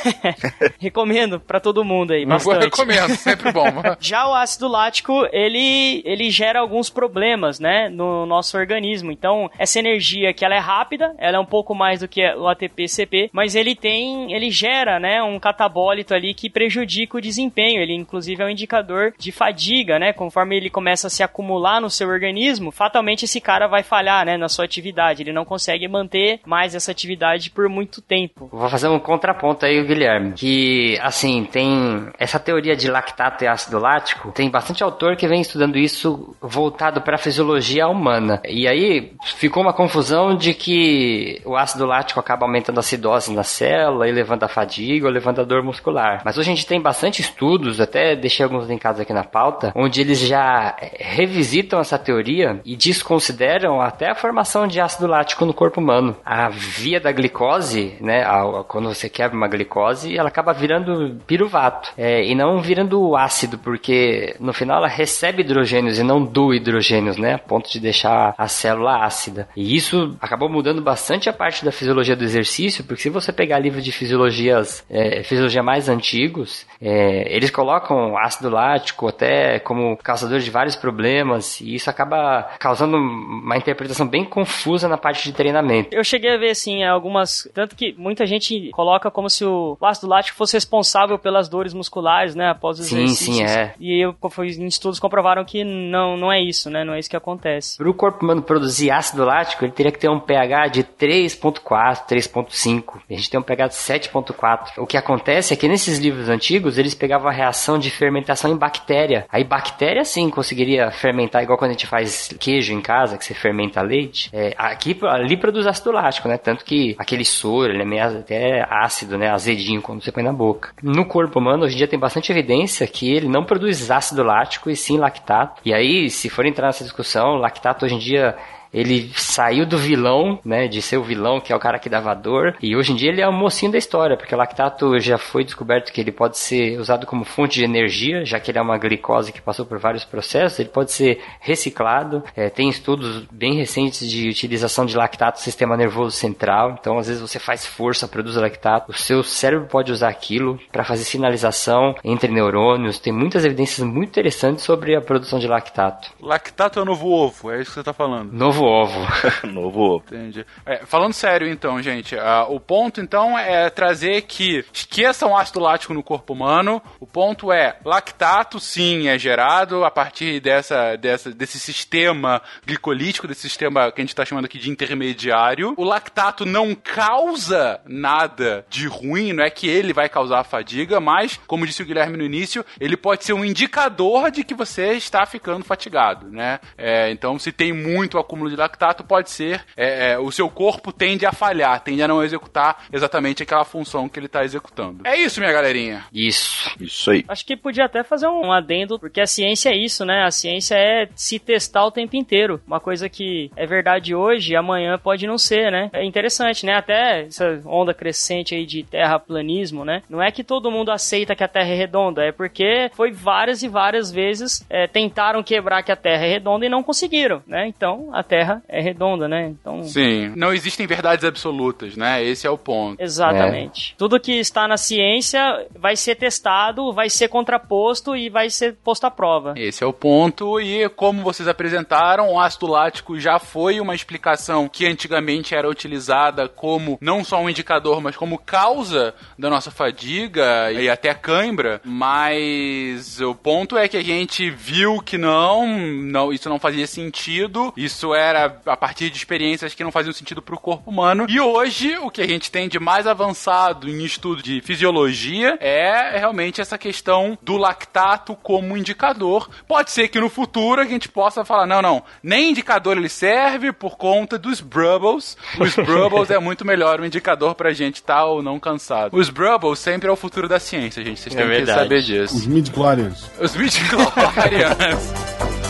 (laughs) recomendo para todo mundo aí, Eu bastante. recomendo, sempre bom. (laughs) Já o ácido lático, ele, ele gera alguns problemas, né, no nosso organismo. Então, essa energia que ela é rápida, ela é um pouco mais do que o ATP-CP, mas ele tem, ele gera, né, um catabólito ali que prejudica o desempenho. Ele, inclusive, é um indicador de fadiga, né, conforme ele começa a se acumular no seu organismo, fatalmente esse cara vai falhar, né, na sua atividade. Ele não consegue manter mais essa atividade por muito tempo. Vou fazer um contraponto aí, Guilherme. Que, assim, tem essa teoria de lactato e ácido lático. Tem bastante autor que vem estudando isso voltado para a fisiologia humana. E aí ficou uma confusão de que o ácido lático acaba aumentando a acidose na célula e levando a fadiga ou levando a dor muscular. Mas hoje a gente tem bastante estudos, até deixei alguns linkados aqui na pauta, onde eles já eh, revisitam essa teoria e desconsideram até a formação de ácido lático no corpo humano. A via da glicose, né, a- quando você quebra uma glicose, ela acaba virando piruvato é, e não virando ácido, porque no final ela recebe hidrogênios e não do hidrogênios, né, a ponto de deixar a célula ácida. E isso acabou mudando bastante a parte da fisiologia do exercício, porque se você pegar livros de fisiologias, é, fisiologia mais antigos, é, eles colocam ácido lático até como causador de vários problemas, e isso acaba causando uma interpretação bem confusa na parte de treinamento. Eu cheguei a ver, assim, algumas. Tanto que muita gente coloca como se o ácido lático fosse responsável pelas dores musculares, né? Após os Sim, exercícios. sim, é. E eu fui em estudos comprovaram que não, não é isso, né? Não é isso que acontece. Para o corpo humano produzir ácido lático, ele teria que ter um pH de 3.4, 3.5. A gente tem um de 7.4. O que acontece é que nesses livros antigos, eles pegavam a reação de fermentação em bactéria. Aí bactéria sim conseguiria fermentar igual quando a gente faz queijo em casa, que você fermenta leite. É, aqui, ali produz ácido lático, né? Tanto que aquele soro, ele é meio até ácido, né? Azedinho quando você põe na boca. No corpo humano, hoje em dia tem bastante evidência que ele não produz ácido lático e sim lactato. E aí, se for entrar nessa discussão, lactato hoje em dia ele saiu do vilão, né, de ser o vilão, que é o cara que dava dor, e hoje em dia ele é o mocinho da história, porque o lactato já foi descoberto que ele pode ser usado como fonte de energia, já que ele é uma glicose que passou por vários processos, ele pode ser reciclado, é, tem estudos bem recentes de utilização de lactato no sistema nervoso central, então às vezes você faz força, produz lactato, o seu cérebro pode usar aquilo para fazer sinalização entre neurônios, tem muitas evidências muito interessantes sobre a produção de lactato. Lactato é o novo ovo, é isso que você tá falando. Novo ovo. (laughs) Novo ovo. Entendi. É, falando sério, então, gente, ah, o ponto, então, é trazer que esqueçam ácido lático no corpo humano. O ponto é, lactato, sim, é gerado a partir dessa, dessa, desse sistema glicolítico, desse sistema que a gente está chamando aqui de intermediário. O lactato não causa nada de ruim, não é que ele vai causar fadiga, mas, como disse o Guilherme no início, ele pode ser um indicador de que você está ficando fatigado, né? É, então, se tem muito acúmulo de lactato, pode ser é, é, o seu corpo tende a falhar, tende a não executar exatamente aquela função que ele está executando. É isso, minha galerinha. Isso. Isso aí. Acho que podia até fazer um adendo, porque a ciência é isso, né? A ciência é se testar o tempo inteiro. Uma coisa que é verdade hoje, amanhã pode não ser, né? É interessante, né? Até essa onda crescente aí de terraplanismo, né? Não é que todo mundo aceita que a Terra é redonda, é porque foi várias e várias vezes é, tentaram quebrar que a Terra é redonda e não conseguiram, né? Então a Terra é redonda, né? Então Sim, não existem verdades absolutas, né? Esse é o ponto. Exatamente. Tudo que está na ciência vai ser testado, vai ser contraposto e vai ser posto à prova. Esse é o ponto, e como vocês apresentaram, o ácido lático já foi uma explicação que antigamente era utilizada como não só um indicador, mas como causa da nossa fadiga e até cãibra, mas o ponto é que a gente viu que não, não isso não fazia sentido, isso é era a partir de experiências que não faziam sentido para o corpo humano. E hoje, o que a gente tem de mais avançado em estudo de fisiologia é realmente essa questão do lactato como indicador. Pode ser que no futuro a gente possa falar, não, não, nem indicador ele serve por conta dos brubbles. Os (laughs) brubbles é muito melhor um indicador pra gente estar tá ou não cansado. Os brubbles sempre é o futuro da ciência, gente. Vocês É têm que saber disso. Os mid-chlorians. Os midi-chlorians. (laughs)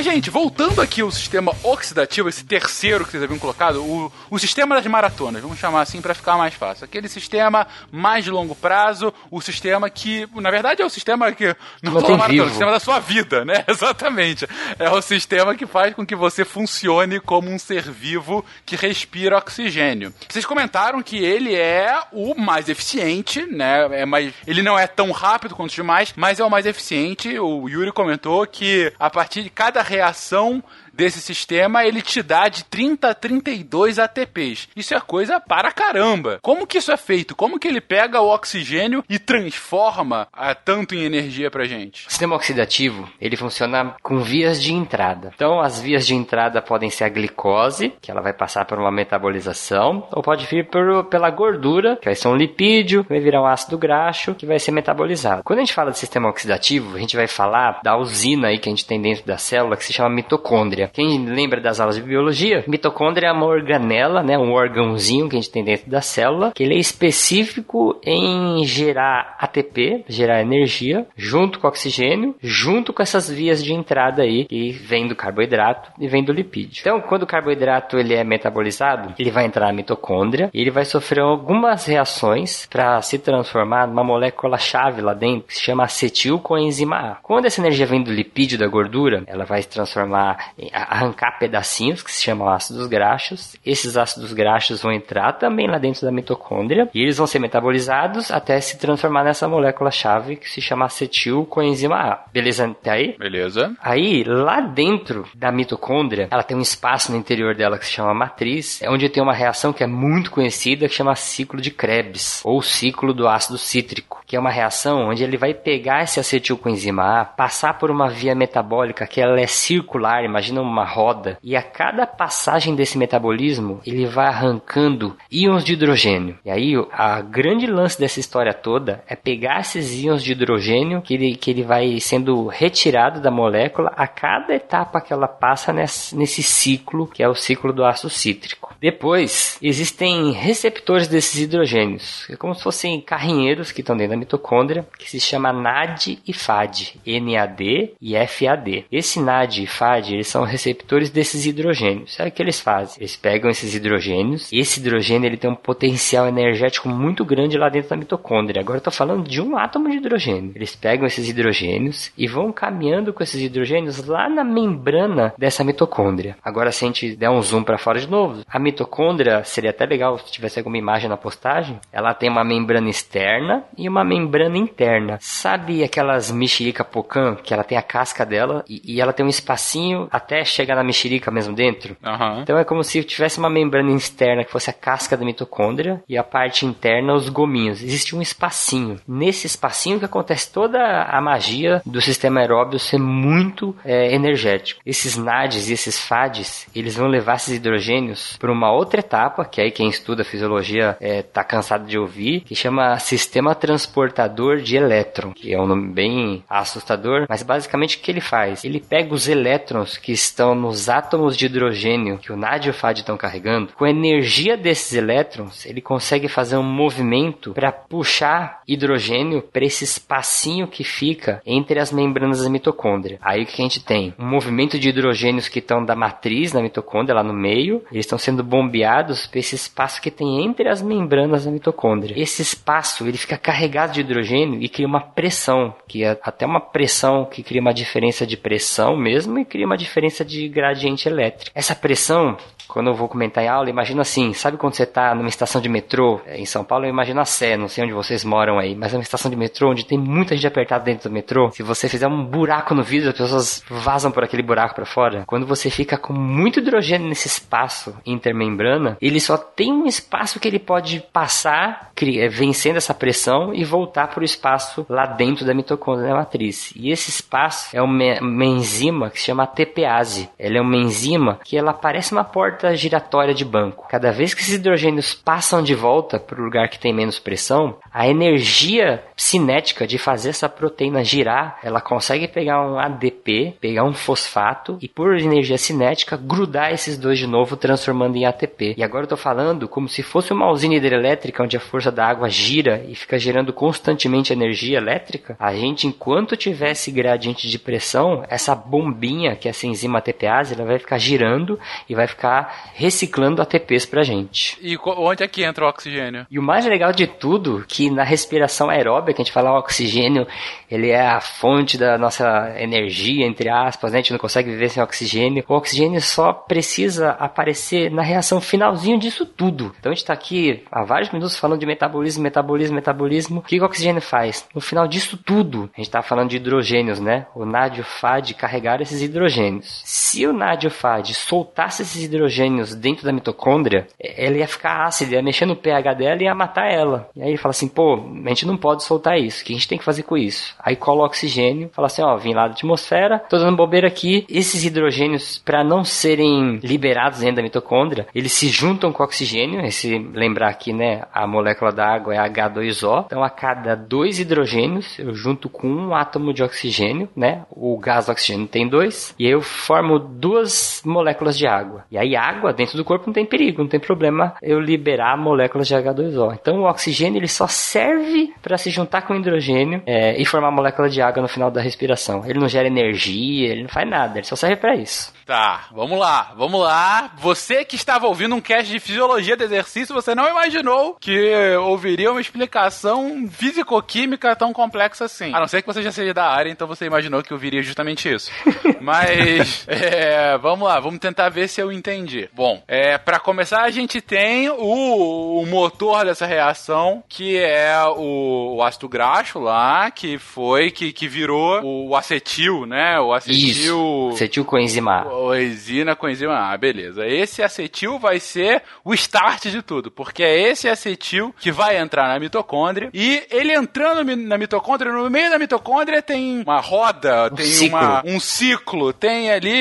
Mas, gente, voltando aqui ao sistema oxidativo, esse terceiro que vocês haviam colocado, o, o sistema das maratonas, vamos chamar assim para ficar mais fácil. Aquele sistema mais de longo prazo, o sistema que, na verdade, é o sistema que. Não Mantém só maratona, vivo. o sistema da sua vida, né? (laughs) Exatamente. É o sistema que faz com que você funcione como um ser vivo que respira oxigênio. Vocês comentaram que ele é o mais eficiente, né? É mais, ele não é tão rápido quanto os demais, mas é o mais eficiente. O Yuri comentou que a partir de cada reação desse sistema, ele te dá de 30 a 32 ATPs. Isso é coisa para caramba. Como que isso é feito? Como que ele pega o oxigênio e transforma ah, tanto em energia pra gente? O sistema oxidativo, ele funciona com vias de entrada. Então, as vias de entrada podem ser a glicose, que ela vai passar por uma metabolização, ou pode vir por- pela gordura, que vai ser um lipídio, que vai virar um ácido graxo, que vai ser metabolizado. Quando a gente fala de sistema oxidativo, a gente vai falar da usina aí que a gente tem dentro da célula, que se chama mitocôndria. Quem lembra das aulas de biologia, mitocôndria é uma organela, né, um órgãozinho que a gente tem dentro da célula, que ele é específico em gerar ATP, gerar energia, junto com oxigênio, junto com essas vias de entrada aí, que vem do carboidrato e vem do lipídio. Então, quando o carboidrato ele é metabolizado, ele vai entrar na mitocôndria e ele vai sofrer algumas reações para se transformar numa molécula-chave lá dentro, que se chama acetilcoenzima A. Quando essa energia vem do lipídio da gordura, ela vai se transformar, em, arrancar pedacinhos, que se chamam ácidos graxos. Esses ácidos graxos vão entrar também lá dentro da mitocôndria e eles vão ser metabolizados até se transformar nessa molécula-chave que se chama acetilcoenzima A. Beleza até aí? Beleza? Aí, lá dentro da mitocôndria, ela tem um espaço no interior dela que se chama matriz, é onde tem uma reação que é muito conhecida que chama ciclo de Krebs, ou ciclo do ácido cítrico, que é uma reação onde ele vai pegar esse acetilcoenzima A, passar por uma via metabólica que ela é circular, imagina uma roda, e a cada passagem desse metabolismo, ele vai arrancando íons de hidrogênio. E aí, a grande lance dessa história toda é pegar esses íons de hidrogênio que ele, que ele vai sendo retirado da molécula a cada etapa que ela passa nesse, nesse ciclo, que é o ciclo do ácido cítrico. Depois, existem receptores desses hidrogênios, é como se fossem carrinheiros que estão dentro da mitocôndria, que se chama NAD e FAD, NAD e FAD. Esse NAD e FAD, eles são receptores desses hidrogênios. Sabe o que eles fazem? Eles pegam esses hidrogênios, e esse hidrogênio ele tem um potencial energético muito grande lá dentro da mitocôndria. Agora eu estou falando de um átomo de hidrogênio. Eles pegam esses hidrogênios e vão caminhando com esses hidrogênios lá na membrana dessa mitocôndria. Agora, se a gente der um zoom para fora de novo, a mitocôndria seria até legal se tivesse alguma imagem na postagem. Ela tem uma membrana externa e uma membrana interna. Sabe aquelas mexerica pocã que ela tem a casca dela e, e ela tem um espacinho até chegar na mexerica mesmo dentro? Aham. Então é como se tivesse uma membrana externa que fosse a casca da mitocôndria e a parte interna os gominhos. Existe um espacinho. Nesse espacinho que acontece toda a magia do sistema aeróbio ser muito é, energético. Esses NADs e esses FADs, eles vão levar esses hidrogênios para uma outra etapa, que aí quem estuda fisiologia é, tá cansado de ouvir, que chama sistema transportador de elétron, que é um nome bem assustador, mas basicamente o que ele faz? Ele pega os elétrons que estão nos átomos de hidrogênio que o NAD e o FAD estão carregando, com a energia desses elétrons, ele consegue fazer um movimento para puxar hidrogênio para esse espacinho que fica entre as membranas da mitocôndria. Aí o que a gente tem? Um movimento de hidrogênios que estão da matriz da mitocôndria, lá no meio, eles estão sendo bombeados para esse espaço que tem entre as membranas da mitocôndria. Esse espaço, ele fica carregado de hidrogênio e cria uma pressão, que é até uma pressão que cria uma diferença de pressão mesmo e cria uma diferença de gradiente elétrico. Essa pressão quando eu vou comentar em aula, imagina assim, sabe quando você tá numa estação de metrô é, em São Paulo, eu imagino a Sé, não sei onde vocês moram aí, mas é uma estação de metrô onde tem muita gente apertada dentro do metrô. Se você fizer um buraco no vidro, as pessoas vazam por aquele buraco para fora. Quando você fica com muito hidrogênio nesse espaço intermembrana, ele só tem um espaço que ele pode passar, é, vencendo essa pressão e voltar para o espaço lá dentro da mitocôndria da matriz. E esse espaço é uma, uma enzima que se chama TPase. Ela é uma enzima que ela parece uma porta giratória de banco. Cada vez que esses hidrogênios passam de volta para o lugar que tem menos pressão, a energia cinética de fazer essa proteína girar, ela consegue pegar um ADP, pegar um fosfato e por energia cinética grudar esses dois de novo, transformando em ATP. E agora eu tô falando como se fosse uma usina hidrelétrica onde a força da água gira e fica gerando constantemente energia elétrica. A gente, enquanto tivesse gradiente de pressão, essa bombinha, que é essa enzima ATPase, ela vai ficar girando e vai ficar reciclando ATPs pra gente. E onde é que entra o oxigênio? E o mais legal de tudo, que na respiração aeróbica, a gente fala o oxigênio, ele é a fonte da nossa energia, entre aspas, né? a gente não consegue viver sem oxigênio. O oxigênio só precisa aparecer na reação finalzinho disso tudo. Então a gente está aqui há vários minutos falando de metabolismo, metabolismo, metabolismo. O que, o oxigênio faz? No final disso tudo, a gente está falando de hidrogênios, né? O NAD e o FAD carregaram esses hidrogênios. Se o NAD e o FAD soltasse esses hidrogênios dentro da mitocôndria, ela ia ficar ácida, ia mexer no pH dela e ia matar ela. E aí ele fala assim, pô, a gente não pode soltar isso. O que a gente tem que fazer com isso? Aí cola o oxigênio, fala assim, ó, vim lá da atmosfera, tô dando bobeira aqui. Esses hidrogênios, para não serem liberados dentro da mitocôndria, eles se juntam com o oxigênio. Esse, lembrar aqui, né, a molécula da água é H2O. Então, a cada dois hidrogênios, eu junto com um átomo de oxigênio, né? O gás oxigênio tem dois. E eu formo duas moléculas de água. E aí, água dentro do corpo não tem perigo, não tem problema eu liberar moléculas de H2O. Então, o oxigênio ele só serve para se juntar com o hidrogênio é, e formar molécula de água no final da respiração. Ele não gera energia, ele não faz nada, ele só serve para isso. Tá, vamos lá, vamos lá. Você que estava ouvindo um cast de fisiologia do exercício, você não imaginou que ouviria uma explicação físico-química tão complexa assim. A não ser que você já seja da área, então você imaginou que ouviria justamente isso. (laughs) Mas, é, vamos lá, vamos tentar ver se eu entendi. Bom, é, para começar, a gente tem o, o motor dessa reação, que é o, o ácido graxo lá, que foi, que, que virou o acetil, né? O acetil. Isso. Acetil coenzima A. O enzina coenzima A, beleza. Esse acetil vai ser o start de tudo, porque é esse acetil que vai entrar na mitocôndria e ele entrando na mitocôndria, no meio da mitocôndria tem uma roda, tem ciclo. uma, um ciclo, tem ali,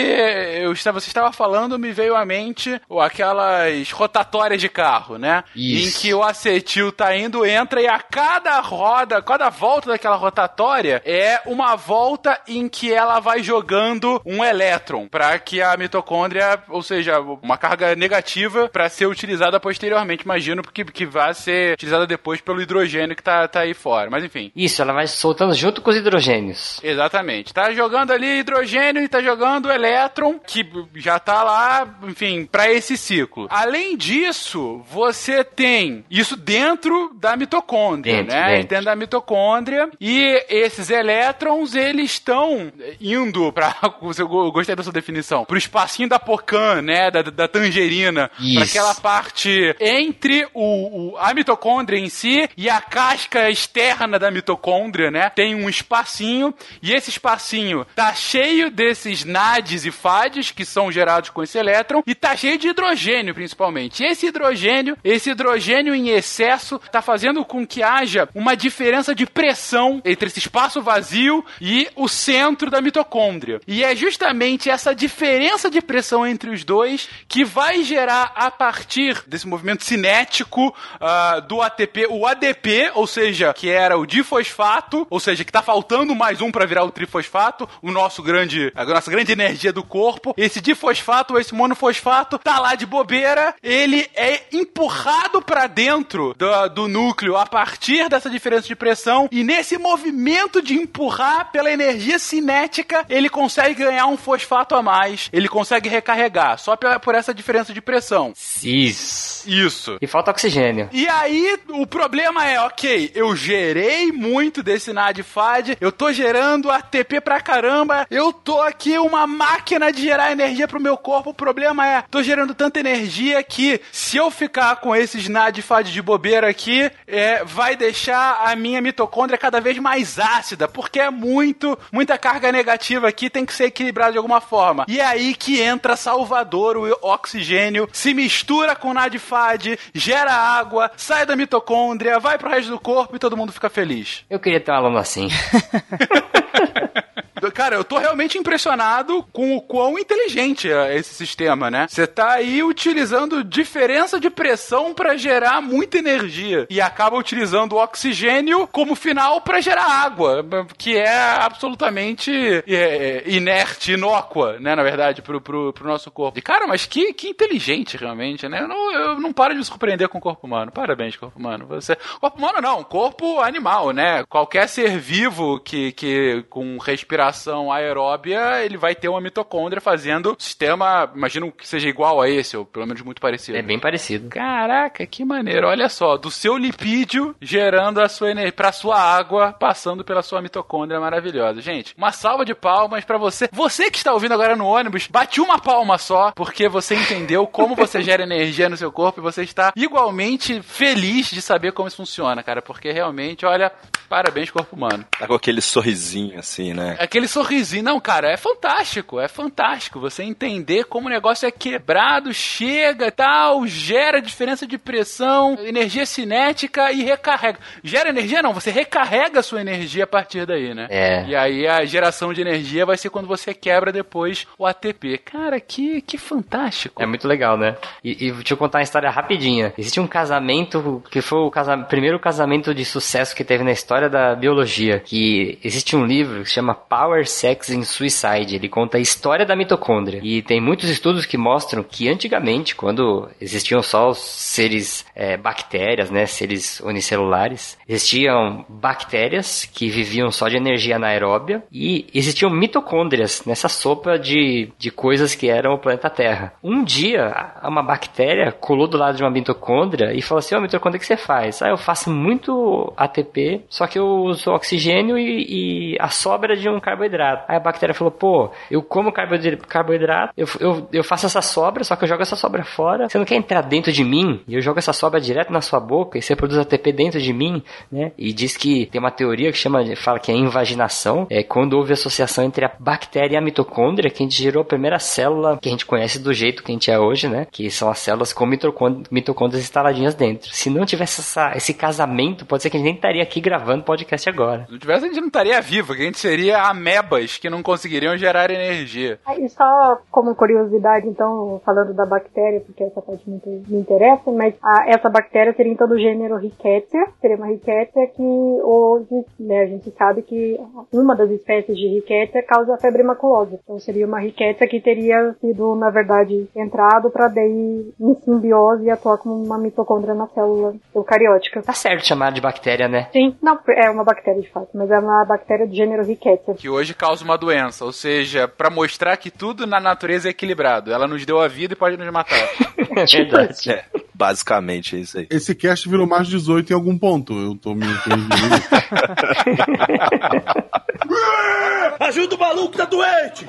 eu estava, você estava falando, me veio à mente o- aquelas rotatórias de carro, né? Isso. Em que o acetil tá indo, entra e a cada roda, cada volta daquela rotatória é uma volta em que ela vai jogando um elétron para que a mitocôndria, ou seja, uma carga negativa para ser utilizada posteriormente, imagino que, que vai ser utilizada depois pelo hidrogênio que tá, tá aí fora. Mas enfim, Isso, ela vai soltando junto com os hidrogênios. Exatamente. Tá jogando ali hidrogênio e tá jogando elétron, que já tá lá, enfim, para esse ciclo. Além disso, você tem isso dentro da mitocôndria, Dentro, né? dentro. da mitocôndria. E esses elétrons, eles estão indo para (laughs) eu gostei da sua definição, pro espacinho da Pocan, né? Da, da tangerina. Isso. aquela parte entre o, o- a mitocôndria em si e a casca externa da mitocôndria, né? Tem um espacinho e esse espacinho tá cheio desses NADs e FADs que são gerados com esse elétron e tá cheio de hidrogênio, principalmente. Esse hidrogênio, esse hidrogênio em excesso tá fazendo com que haja uma diferença de pressão entre esse espaço vazio e o centro da mitocôndria. E é justamente essa diferença de pressão entre os dois que vai gerar a partir desse movimento cinético ah, do ATP, o ADP, ou seja, que era o difosfato, ou seja, que tá faltando mais um para virar o trifosfato, o nosso grande, a nossa grande energia do corpo. Esse difosfato, esse monofosfato, tá lá de bobeira, ele é empurrado para dentro do, do núcleo a partir dessa diferença de pressão e nesse movimento de empurrar pela energia cinética, ele consegue ganhar um fosfato a mais, ele consegue recarregar só pela- por essa diferença de pressão. Isso. Isso. E falta oxigênio. E aí, o problema é, ok, eu gerei muito desse NAD-FAD, eu tô gerando ATP pra caramba, eu tô aqui uma máquina de gerar energia pro meu corpo, o problema é, é, tô gerando tanta energia que se eu ficar com esses NAD de bobeira aqui, é, vai deixar a minha mitocôndria cada vez mais ácida, porque é muito, muita carga negativa aqui, tem que ser equilibrada de alguma forma. E é aí que entra Salvador, o oxigênio, se mistura com o NADFAD, gera água, sai da mitocôndria, vai pro resto do corpo e todo mundo fica feliz. Eu queria ter um aluno assim. (laughs) Cara, eu tô realmente impressionado com o quão inteligente é esse sistema, né? Você tá aí utilizando diferença de pressão para gerar muita energia e acaba utilizando o oxigênio como final para gerar água, que é absolutamente é, inerte, inócua, né? Na verdade, pro, pro, pro, nosso corpo. E, cara, mas que, que inteligente, realmente, né? Eu não, eu não paro de me surpreender com o corpo humano. Parabéns, corpo humano. Você... Corpo humano não, corpo animal, né? Qualquer ser vivo que, que com respiração aeróbia, ele vai ter uma mitocôndria fazendo sistema, imagino que seja igual a esse, ou pelo menos muito parecido. É bem parecido. Caraca, que maneiro. Olha só, do seu lipídio gerando a sua energia para sua água, passando pela sua mitocôndria maravilhosa. Gente, uma salva de palmas para você. Você que está ouvindo agora no ônibus, bate uma palma só, porque você entendeu como você (laughs) gera energia no seu corpo e você está igualmente feliz de saber como isso funciona, cara, porque realmente, olha, parabéns corpo humano. Tá com aquele sorrisinho assim, né? Aquele sorrisinho, não, cara, é fantástico, é fantástico você entender como o negócio é quebrado, chega, tal, gera diferença de pressão, energia cinética e recarrega. Gera energia não, você recarrega a sua energia a partir daí, né? É. E aí a geração de energia vai ser quando você quebra depois o ATP. Cara, que, que fantástico. É muito legal, né? E, e deixa eu contar uma história rapidinha. Existe um casamento que foi o casa, primeiro casamento de sucesso que teve na história da biologia. Que existe um livro que se chama Power, Sex and Suicide. Ele conta a história da mitocôndria. E tem muitos estudos que mostram que antigamente, quando existiam só os seres é, bactérias, né, seres unicelulares, existiam bactérias que viviam só de energia anaeróbia e existiam mitocôndrias nessa sopa de, de coisas que eram o planeta Terra. Um dia, uma bactéria colou do lado de uma mitocôndria e falou assim: Ô, oh, mitocôndria, o que você faz? Ah, eu faço muito ATP, só que eu uso oxigênio e, e a sobra de um carboidrato. Aí a bactéria falou: pô, eu como carboidrato, eu, eu, eu faço essa sobra, só que eu jogo essa sobra fora. Você não quer entrar dentro de mim e eu jogo essa sobra direto na sua boca e você produz ATP dentro de mim, né? E diz que tem uma teoria que chama, fala que é invaginação, é quando houve associação entre a bactéria e a mitocôndria, que a gente gerou a primeira célula que a gente conhece do jeito que a gente é hoje, né? Que são as células com mitocôndrias instaladinhas dentro. Se não tivesse essa, esse casamento, pode ser que a gente nem estaria aqui gravando podcast agora. Se não tivesse, a gente não estaria vivo, que a gente seria amebas que não conseguiriam gerar energia. E só como curiosidade, então, falando da bactéria, porque essa parte muito me interessa, mas a, essa bactéria seria então do gênero Rickettsia, seria uma Rickettsia que hoje, né, a gente sabe que uma das espécies de Rickettsia causa febre maculosa. Então seria uma Rickettsia que teria sido, na verdade, entrado para daí em simbiose e atuar como uma mitocôndria na célula eucariótica. Tá certo chamar de bactéria, né? Sim, não, é uma bactéria de fato, mas é uma bactéria do gênero Rickettsia. Que hoje causa uma doença, ou seja, para mostrar que tudo na natureza é equilibrado. Ela nos deu a vida e pode nos matar. (laughs) é verdade. É, basicamente é isso aí. Esse cast virou mais 18 em algum ponto. Eu tô me (laughs) Ajuda o maluco, tá doente!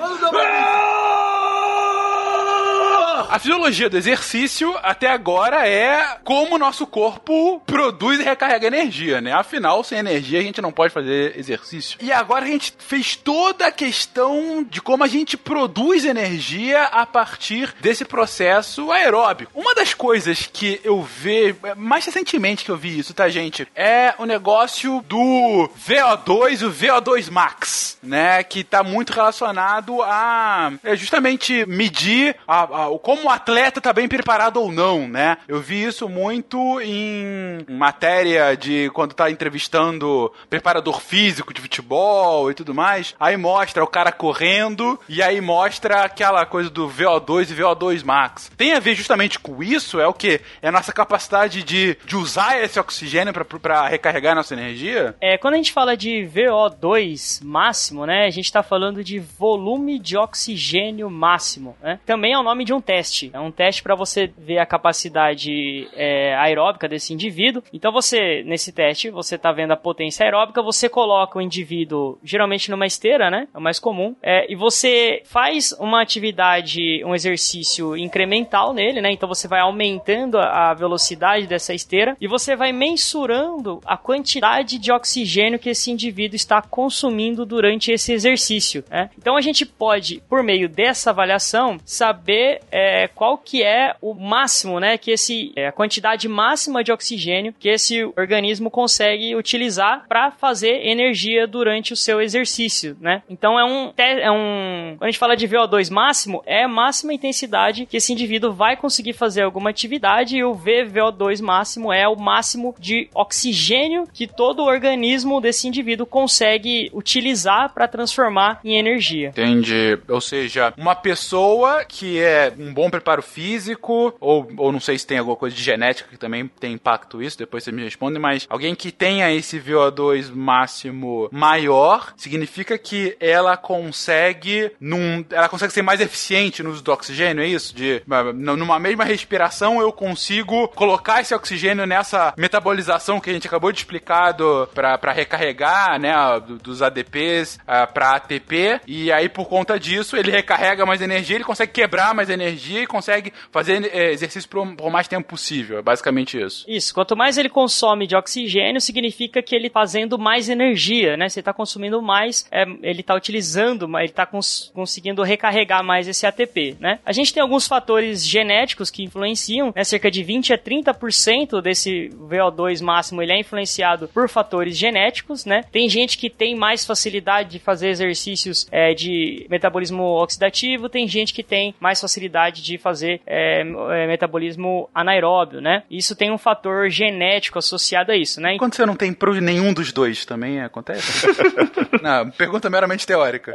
A fisiologia do exercício até agora é como o nosso corpo produz e recarrega energia, né? Afinal, sem energia a gente não pode fazer exercício. E agora a gente fez toda a questão de como a gente produz energia a partir desse processo aeróbico. Uma das coisas que eu vejo, mais recentemente que eu vi isso, tá, gente? É o negócio do VO2, o VO2 Max, né? Que tá muito relacionado a é justamente medir a, a, o como o atleta tá bem preparado ou não, né? Eu vi isso muito em matéria de quando tá entrevistando preparador físico de futebol e tudo mais. Aí mostra o cara correndo e aí mostra aquela coisa do VO2 e VO2 max. Tem a ver justamente com isso? É o que? É a nossa capacidade de, de usar esse oxigênio para recarregar nossa energia? É, quando a gente fala de VO2 máximo, né? A gente tá falando de volume de oxigênio máximo, né? Também é o nome de um teste teste. É um teste para você ver a capacidade é, aeróbica desse indivíduo. Então você, nesse teste, você tá vendo a potência aeróbica, você coloca o indivíduo geralmente numa esteira, né? É o mais comum. É, e você faz uma atividade, um exercício incremental nele, né? Então você vai aumentando a velocidade dessa esteira e você vai mensurando a quantidade de oxigênio que esse indivíduo está consumindo durante esse exercício. Né? Então a gente pode, por meio dessa avaliação, saber é, qual que é o máximo, né? Que esse é, a quantidade máxima de oxigênio que esse organismo consegue utilizar para fazer energia durante o seu exercício, né? Então é um, é um quando a gente fala de VO2 máximo, é a máxima intensidade que esse indivíduo vai conseguir fazer alguma atividade e o VVO2 máximo é o máximo de oxigênio que todo o organismo desse indivíduo consegue utilizar para transformar em energia. Entendi. Ou seja, uma pessoa que é um bom preparo físico, ou, ou não sei se tem alguma coisa de genética que também tem impacto isso, depois você me responde, mas alguém que tenha esse VO2 máximo maior, significa que ela consegue num, ela consegue ser mais eficiente no uso do oxigênio, é isso? De numa mesma respiração eu consigo colocar esse oxigênio nessa metabolização que a gente acabou de explicar para recarregar, né, dos ADPs para ATP, e aí por conta disso ele recarrega mais energia, ele consegue quebrar mais energia e consegue fazer é, exercício por, por mais tempo possível. É basicamente isso. Isso. Quanto mais ele consome de oxigênio, significa que ele fazendo mais energia, né? Você está consumindo mais, é, ele está utilizando, ele está cons conseguindo recarregar mais esse ATP, né? A gente tem alguns fatores genéticos que influenciam, né? Cerca de 20 a 30% desse VO2 máximo ele é influenciado por fatores genéticos, né? Tem gente que tem mais facilidade de fazer exercícios é, de metabolismo oxidativo, tem gente que tem mais facilidade de fazer é, é, metabolismo anaeróbio, né? Isso tem um fator genético associado a isso, né? Quando você não tem pro nenhum dos dois, também acontece? (laughs) não, pergunta meramente teórica.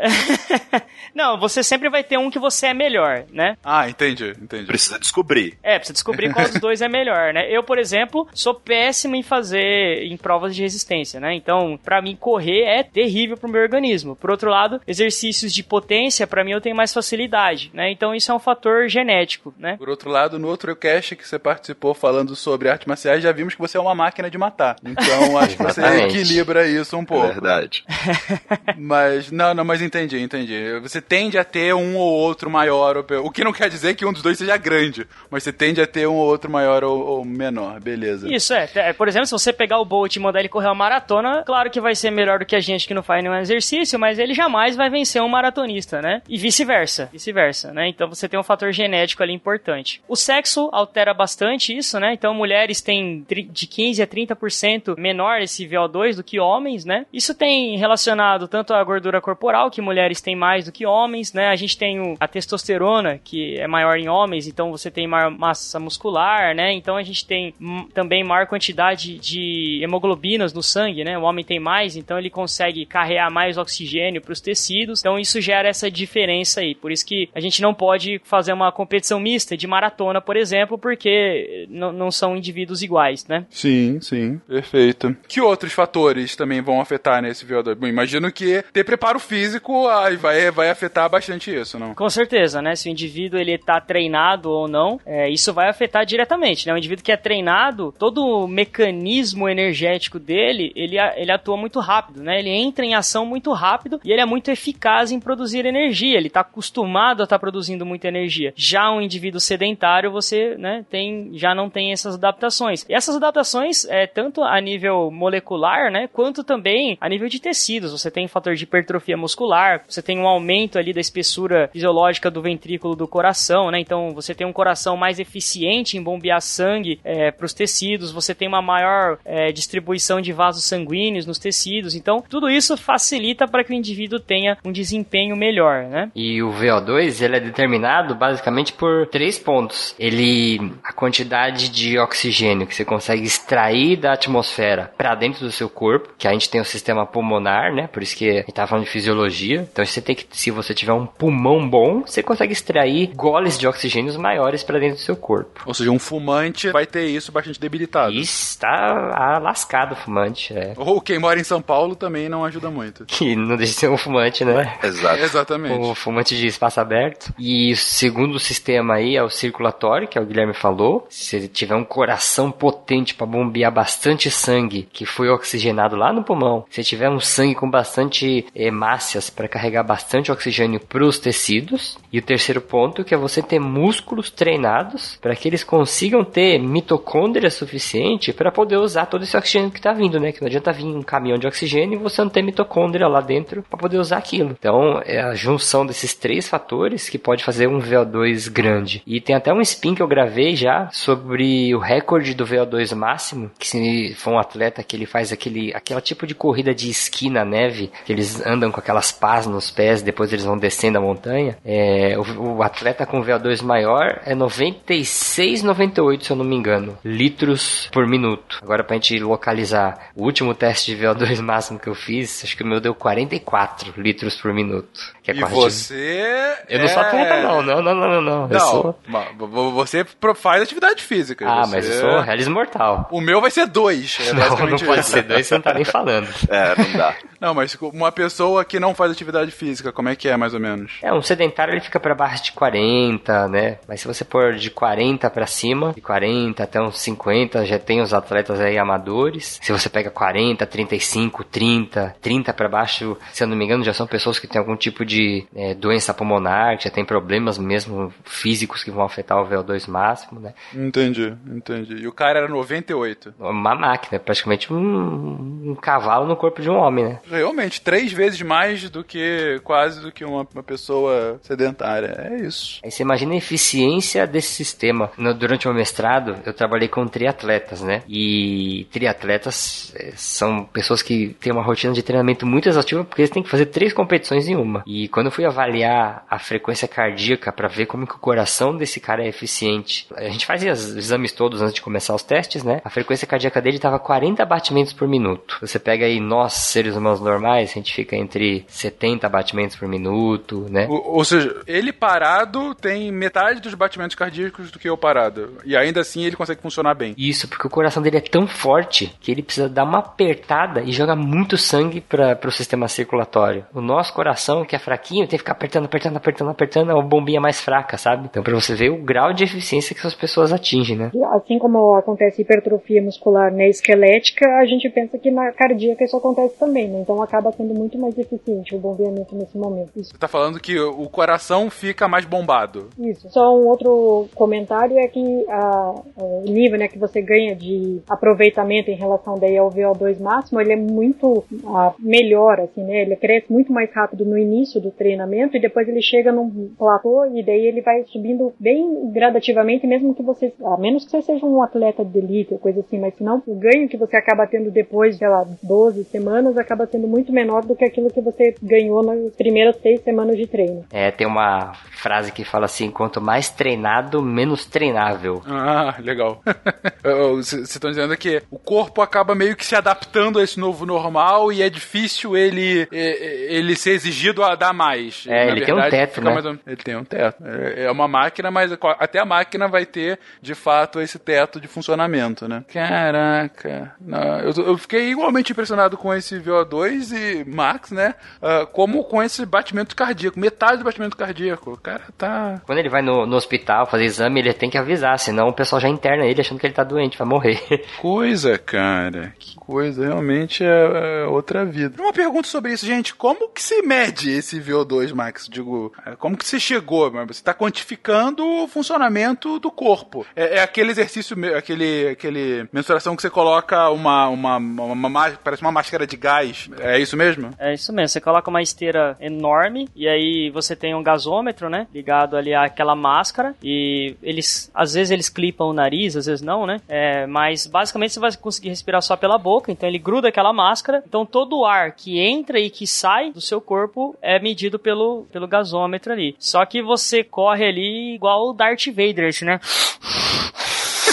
(laughs) não, você sempre vai ter um que você é melhor, né? Ah, entendi, entendi. Precisa descobrir. É, precisa descobrir qual dos dois é melhor, né? Eu, por exemplo, sou péssimo em fazer em provas de resistência, né? Então, para mim correr é terrível pro meu organismo. Por outro lado, exercícios de potência, para mim eu tenho mais facilidade, né? Então isso é um fator genético, né? Por outro lado, no outro cast que você participou falando sobre artes marciais, já vimos que você é uma máquina de matar. Então (laughs) acho que você equilibra isso um pouco. É verdade. (laughs) mas, não, não, mas entendi, entendi. Você tende a ter um ou outro maior, o que não quer dizer que um dos dois seja grande, mas você tende a ter um ou outro maior ou, ou menor, beleza. Isso, é. é. Por exemplo, se você pegar o Bolt e mandar ele correr uma maratona, claro que vai ser melhor do que a gente que não faz nenhum exercício, mas ele jamais vai vencer um maratonista, né? E vice-versa, vice-versa, né? Então você tem um fator genético ali importante. O sexo altera bastante isso, né? Então mulheres têm de 15 a 30% menor esse VO2 do que homens, né? Isso tem relacionado tanto à gordura corporal, que mulheres têm mais do que homens, né? A gente tem a testosterona, que é maior em homens, então você tem maior massa muscular, né? Então a gente tem também maior quantidade de hemoglobinas no sangue, né? O homem tem mais, então ele consegue carregar mais oxigênio para os tecidos. Então isso gera essa diferença aí. Por isso que a gente não pode fazer uma competição mista de maratona, por exemplo, porque não são indivíduos iguais, né? Sim, sim. Perfeito. Que outros fatores também vão afetar nesse VO2? Bom, imagino que ter preparo físico vai, vai afetar bastante isso, não? Com certeza, né? Se o indivíduo ele tá treinado ou não, é, isso vai afetar diretamente, né? O indivíduo que é treinado, todo o mecanismo energético dele, ele, ele atua muito rápido, né? Ele entra em ação muito rápido e ele é muito eficaz em produzir energia. Ele está acostumado a estar tá produzindo muita energia. Já um indivíduo sedentário, você né, tem, já não tem essas adaptações. E essas adaptações, é, tanto a nível molecular, né, quanto também a nível de tecidos. Você tem um fator de hipertrofia muscular, você tem um aumento ali da espessura fisiológica do ventrículo do coração, né? Então você tem um coração mais eficiente em bombear sangue é, para os tecidos, você tem uma maior é, distribuição de vasos sanguíneos nos tecidos. Então tudo isso facilita para que o indivíduo tenha um desempenho melhor, né? E o VO2 ele é determinado basicamente por três pontos. Ele a quantidade de oxigênio que você consegue extrair da atmosfera para dentro do seu corpo, que a gente tem o sistema pulmonar, né? Por isso que a gente tá falando de fisiologia. Então você tem que, se você tiver um pulmão bom, você consegue extrair goles de oxigênios maiores para dentro do seu corpo. Ou seja, um fumante vai ter isso bastante debilitado. Isso, tá lascado o fumante, é. Ou quem mora em São Paulo também não ajuda muito. (laughs) Que não deixa de ser um fumante, né? Exato. Exatamente. O fumante de espaço aberto. E segundo sistema aí é o circulatório, que é o Guilherme falou. Se ele tiver um coração potente para bombear bastante sangue que foi oxigenado lá no pulmão, se tiver um sangue com bastante hemácias para carregar bastante oxigênio para os tecidos. E o terceiro ponto que é você ter músculos treinados para que eles consigam ter mitocôndria suficiente para poder usar todo esse oxigênio que está vindo, né? Que não adianta vir um caminhão de oxigênio e você não ter mitocôndria lá dentro para poder usar aquilo. Então, é a junção desses três fatores que pode fazer um VO2 grande. E tem até um spin que eu gravei já sobre o recorde do VO2 máximo, que se for um atleta que ele faz aquele aquela tipo de corrida de esqui na neve, que eles andam com aquelas pás nos pés, depois eles vão descendo a montanha. É, o, o atleta com VO2 maior é 96, 98, se eu não me engano, litros por minuto. Agora pra gente localizar, o último teste de VO2 (laughs) máximo que eu fiz, acho que o meu deu 44 litros por minuto. Que é E quase- você. Eu não sou é- atleta, não, não, não, não, não. não. Eu Não, sou... você faz atividade física. Ah, você- mas eu sou realismo mortal. O meu vai ser dois. É Não, (laughs) não pode isso. ser dois, você não tá nem falando. (laughs) É, não dá. Não, mas uma pessoa que não faz atividade física, como é que é, mais ou menos? É, um sedentário ele fica pra baixo de 40, né? Mas se você pôr de 40 pra cima, de 40 até uns 50, já tem os atletas aí amadores. Se você pega 40, 35, 30, 30 pra baixo, se eu não me engano, já são pessoas que têm algum tipo de é, doença pulmonar, que já tem problemas mesmo físicos que vão afetar o VO2 máximo, né? Entendi, entendi. E o cara era 98. Uma máquina, praticamente um, um cavalo no corpo de um homem, né? Realmente, três vezes mais do que quase do que uma, uma pessoa sedentária. É isso. Aí você imagina a eficiência desse sistema. No- durante o meu mestrado, eu trabalhei com triatletas, né? E triatletas eh, são pessoas que têm uma rotina de treinamento muito exaustiva porque eles têm que fazer três competições em uma. E quando eu fui avaliar a frequência cardíaca para ver como que o coração desse cara é eficiente, a gente fazia os exames todos antes de começar os testes, né? A frequência cardíaca dele estava 40 batimentos por minuto. Você pega aí nós, seres humanos normais, a gente fica entre 70 batimentos por minuto, né? O- ou seja, ele parado tem metade dos batimentos cardíacos do que eu parado. E ainda assim ele consegue funcionar bem. Isso, porque o coração dele é tão forte que ele precisa dar uma apertada e jogar muito sangue para o sistema circulatório. O nosso coração, que é fraquinho, tem que ficar apertando, apertando, apertando, apertando, é uma bombinha mais fraca, sabe? Então, para você ver o grau de eficiência que essas pessoas atingem, né? Assim como acontece hipertrofia muscular né, esquelética, a gente pensa que na cardíaca isso acontece também, né? Então acaba sendo muito mais eficiente o bombeamento nesse momento. Isso. Você tá falando que o coração fica mais bombado. Isso. Só um outro comentário é que a- o nível né, que você ganha de aproveitamento em relação daí ao VO2 máximo, ele é muito ah, melhor, assim, né? Ele cresce muito mais rápido no início do treinamento e depois ele chega num platô e daí ele vai subindo bem gradativamente, mesmo que você, a menos que você seja um atleta de elite ou coisa assim, mas senão o ganho que você acaba tendo depois, sei lá, 12 semanas acaba sendo muito menor do que aquilo que você ganhou nas primeiras seis semanas de treino. É, tem uma frase que fala assim: quanto mais treinado, menos treinável. Ah, legal. (laughs) Vocês estão dizendo que o corpo acaba meio que se adaptando a esse novo normal e é difícil ele ele ser exigido a dar mais. É, ele tem um teto, né? ou- Ele tem um teto. É é uma máquina, mas até a máquina vai ter, de fato, esse teto de funcionamento, né? Caraca. Não, eu, eu fiquei igualmente impressionado com esse VO2 e Max, né? Ah, como com esse batimento cardíaco. Metade do batimento cardíaco. O cara tá... Quando ele vai no, no hospital fazer exame, ele tem que avisar, senão o pessoal já interna ele achando que ele tá doente, vai morrer. (laughs) coisa, cara. Que coisa. Realmente é, é outra vida. Uma pergunta sobre isso, gente. Como que se mede esse VO2, Max? Digo, é, como que você chegou? Você está quantificando o funcionamento do corpo. É, é aquele exercício, aquele, aquele mensuração que você coloca uma, uma, uma, uma parece uma máscara de gás. É isso mesmo? É isso mesmo, você coloca uma esteira enorme e aí você tem um gasômetro, né? Ligado ali àquela máscara e eles, às vezes eles clipam o nariz, às vezes não, né? É, mas basicamente você vai conseguir respirar só pela boca, então ele gruda aquela máscara. Então todo o ar que entra e que sai do seu corpo é medido pelo, pelo gasômetro ali. Só que você corre ali igual o Darth Vader, né?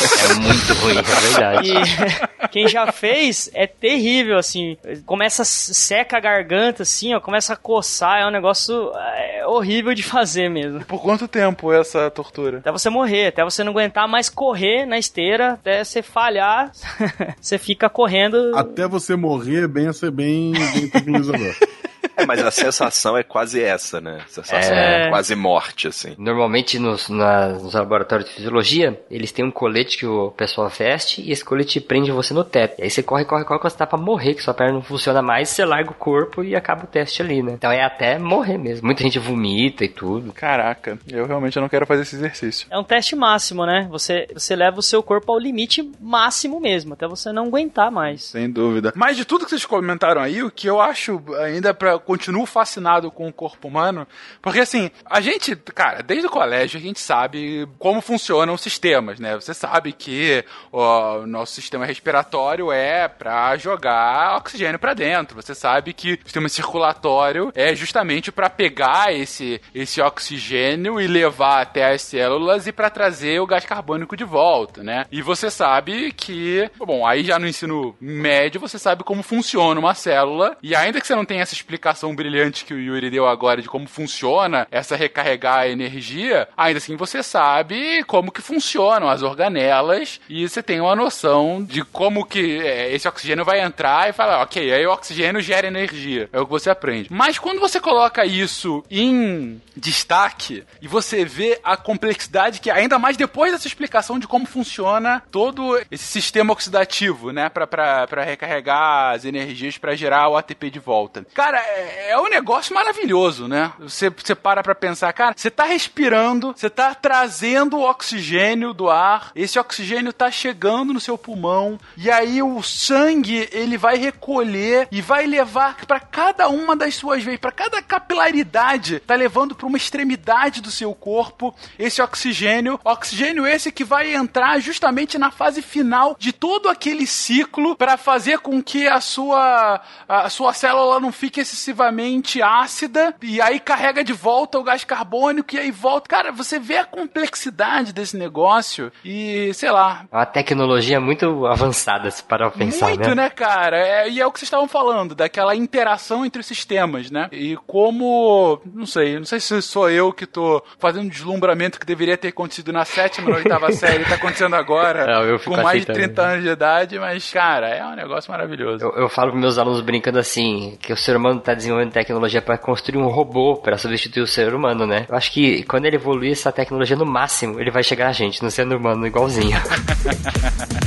É muito ruim, é verdade. E (laughs) quem já fez é terrível, assim. Começa, seca a garganta, assim, ó, começa a coçar. É um negócio é, horrível de fazer mesmo. Por quanto tempo essa tortura? Até você morrer, até você não aguentar mais correr na esteira, até você falhar, (laughs) você fica correndo. Até você morrer, bem a ser bem, bem tranquilizador. (laughs) É, mas a sensação é quase essa, né? A sensação É. é, quase morte, assim. Normalmente nos, na- nos laboratórios de fisiologia, eles têm um colete que o pessoal veste e esse colete prende você no teto. E aí você corre, corre, corre, quando você tá pra morrer, que sua perna não funciona mais, você larga o corpo e acaba o teste ali, né? Então é até morrer mesmo. Muita gente vomita e tudo. Caraca, eu realmente não quero fazer esse exercício. É um teste máximo, né? Você, você leva o seu corpo ao limite máximo mesmo, até você não aguentar mais. Sem dúvida. Mas de tudo que vocês comentaram aí, o que eu acho ainda para continuo fascinado com o corpo humano, porque assim, a gente, cara, desde o colégio a gente sabe como funcionam os sistemas, né? Você sabe que o nosso sistema respiratório é para jogar oxigênio para dentro. Você sabe que o sistema circulatório é justamente para pegar esse esse oxigênio e levar até as células e para trazer o gás carbônico de volta, né? E você sabe que, bom, aí já no ensino médio você sabe como funciona uma célula e ainda que você não tenha essa explicação brilhante que o Yuri deu agora de como funciona essa recarregar a energia, ainda assim você sabe como que funcionam as organelas e você tem uma noção de como que é, esse oxigênio vai entrar e falar, ok, aí o oxigênio gera energia. É o que você aprende. Mas quando você coloca isso em destaque e você vê a complexidade que ainda mais depois dessa explicação de como funciona todo esse sistema oxidativo, né, pra recarregar as energias pra gerar o ATP de volta. Cara, é, é um negócio maravilhoso, né? Você, você para pra pensar, cara, você tá respirando, você tá trazendo o oxigênio do ar, esse oxigênio tá chegando no seu pulmão, e aí o sangue, ele vai recolher e vai levar pra cada uma das suas veias, pra cada capilaridade, tá levando pra uma extremidade do seu corpo esse oxigênio, oxigênio esse que vai entrar justamente na fase final de todo aquele ciclo para fazer com que a sua a sua célula não fique excessivamente ácida e aí carrega de volta o gás carbônico e aí volta. Cara, você vê a complexidade desse negócio e sei lá, É uma tecnologia muito avançada, se parar pra pensar, muito, né? né, cara? É, e é o que vocês estavam falando, daquela interação entre os sistemas, né? E como, não sei, não sei se sou eu que tô fazendo um deslumbramento que deveria ter acontecido na sétima, na oitava (laughs) série, tá acontecendo agora, Não, eu fico com mais de assim também. 30 anos de idade, mas, cara, é um negócio maravilhoso. Eu, eu falo com meus alunos brincando assim, que o ser humano tá desenvolvendo tecnologia para construir um robô para substituir o ser humano, né? Eu acho que quando ele evoluir essa tecnologia no máximo, ele vai chegar a gente, no ser humano igualzinho. (laughs)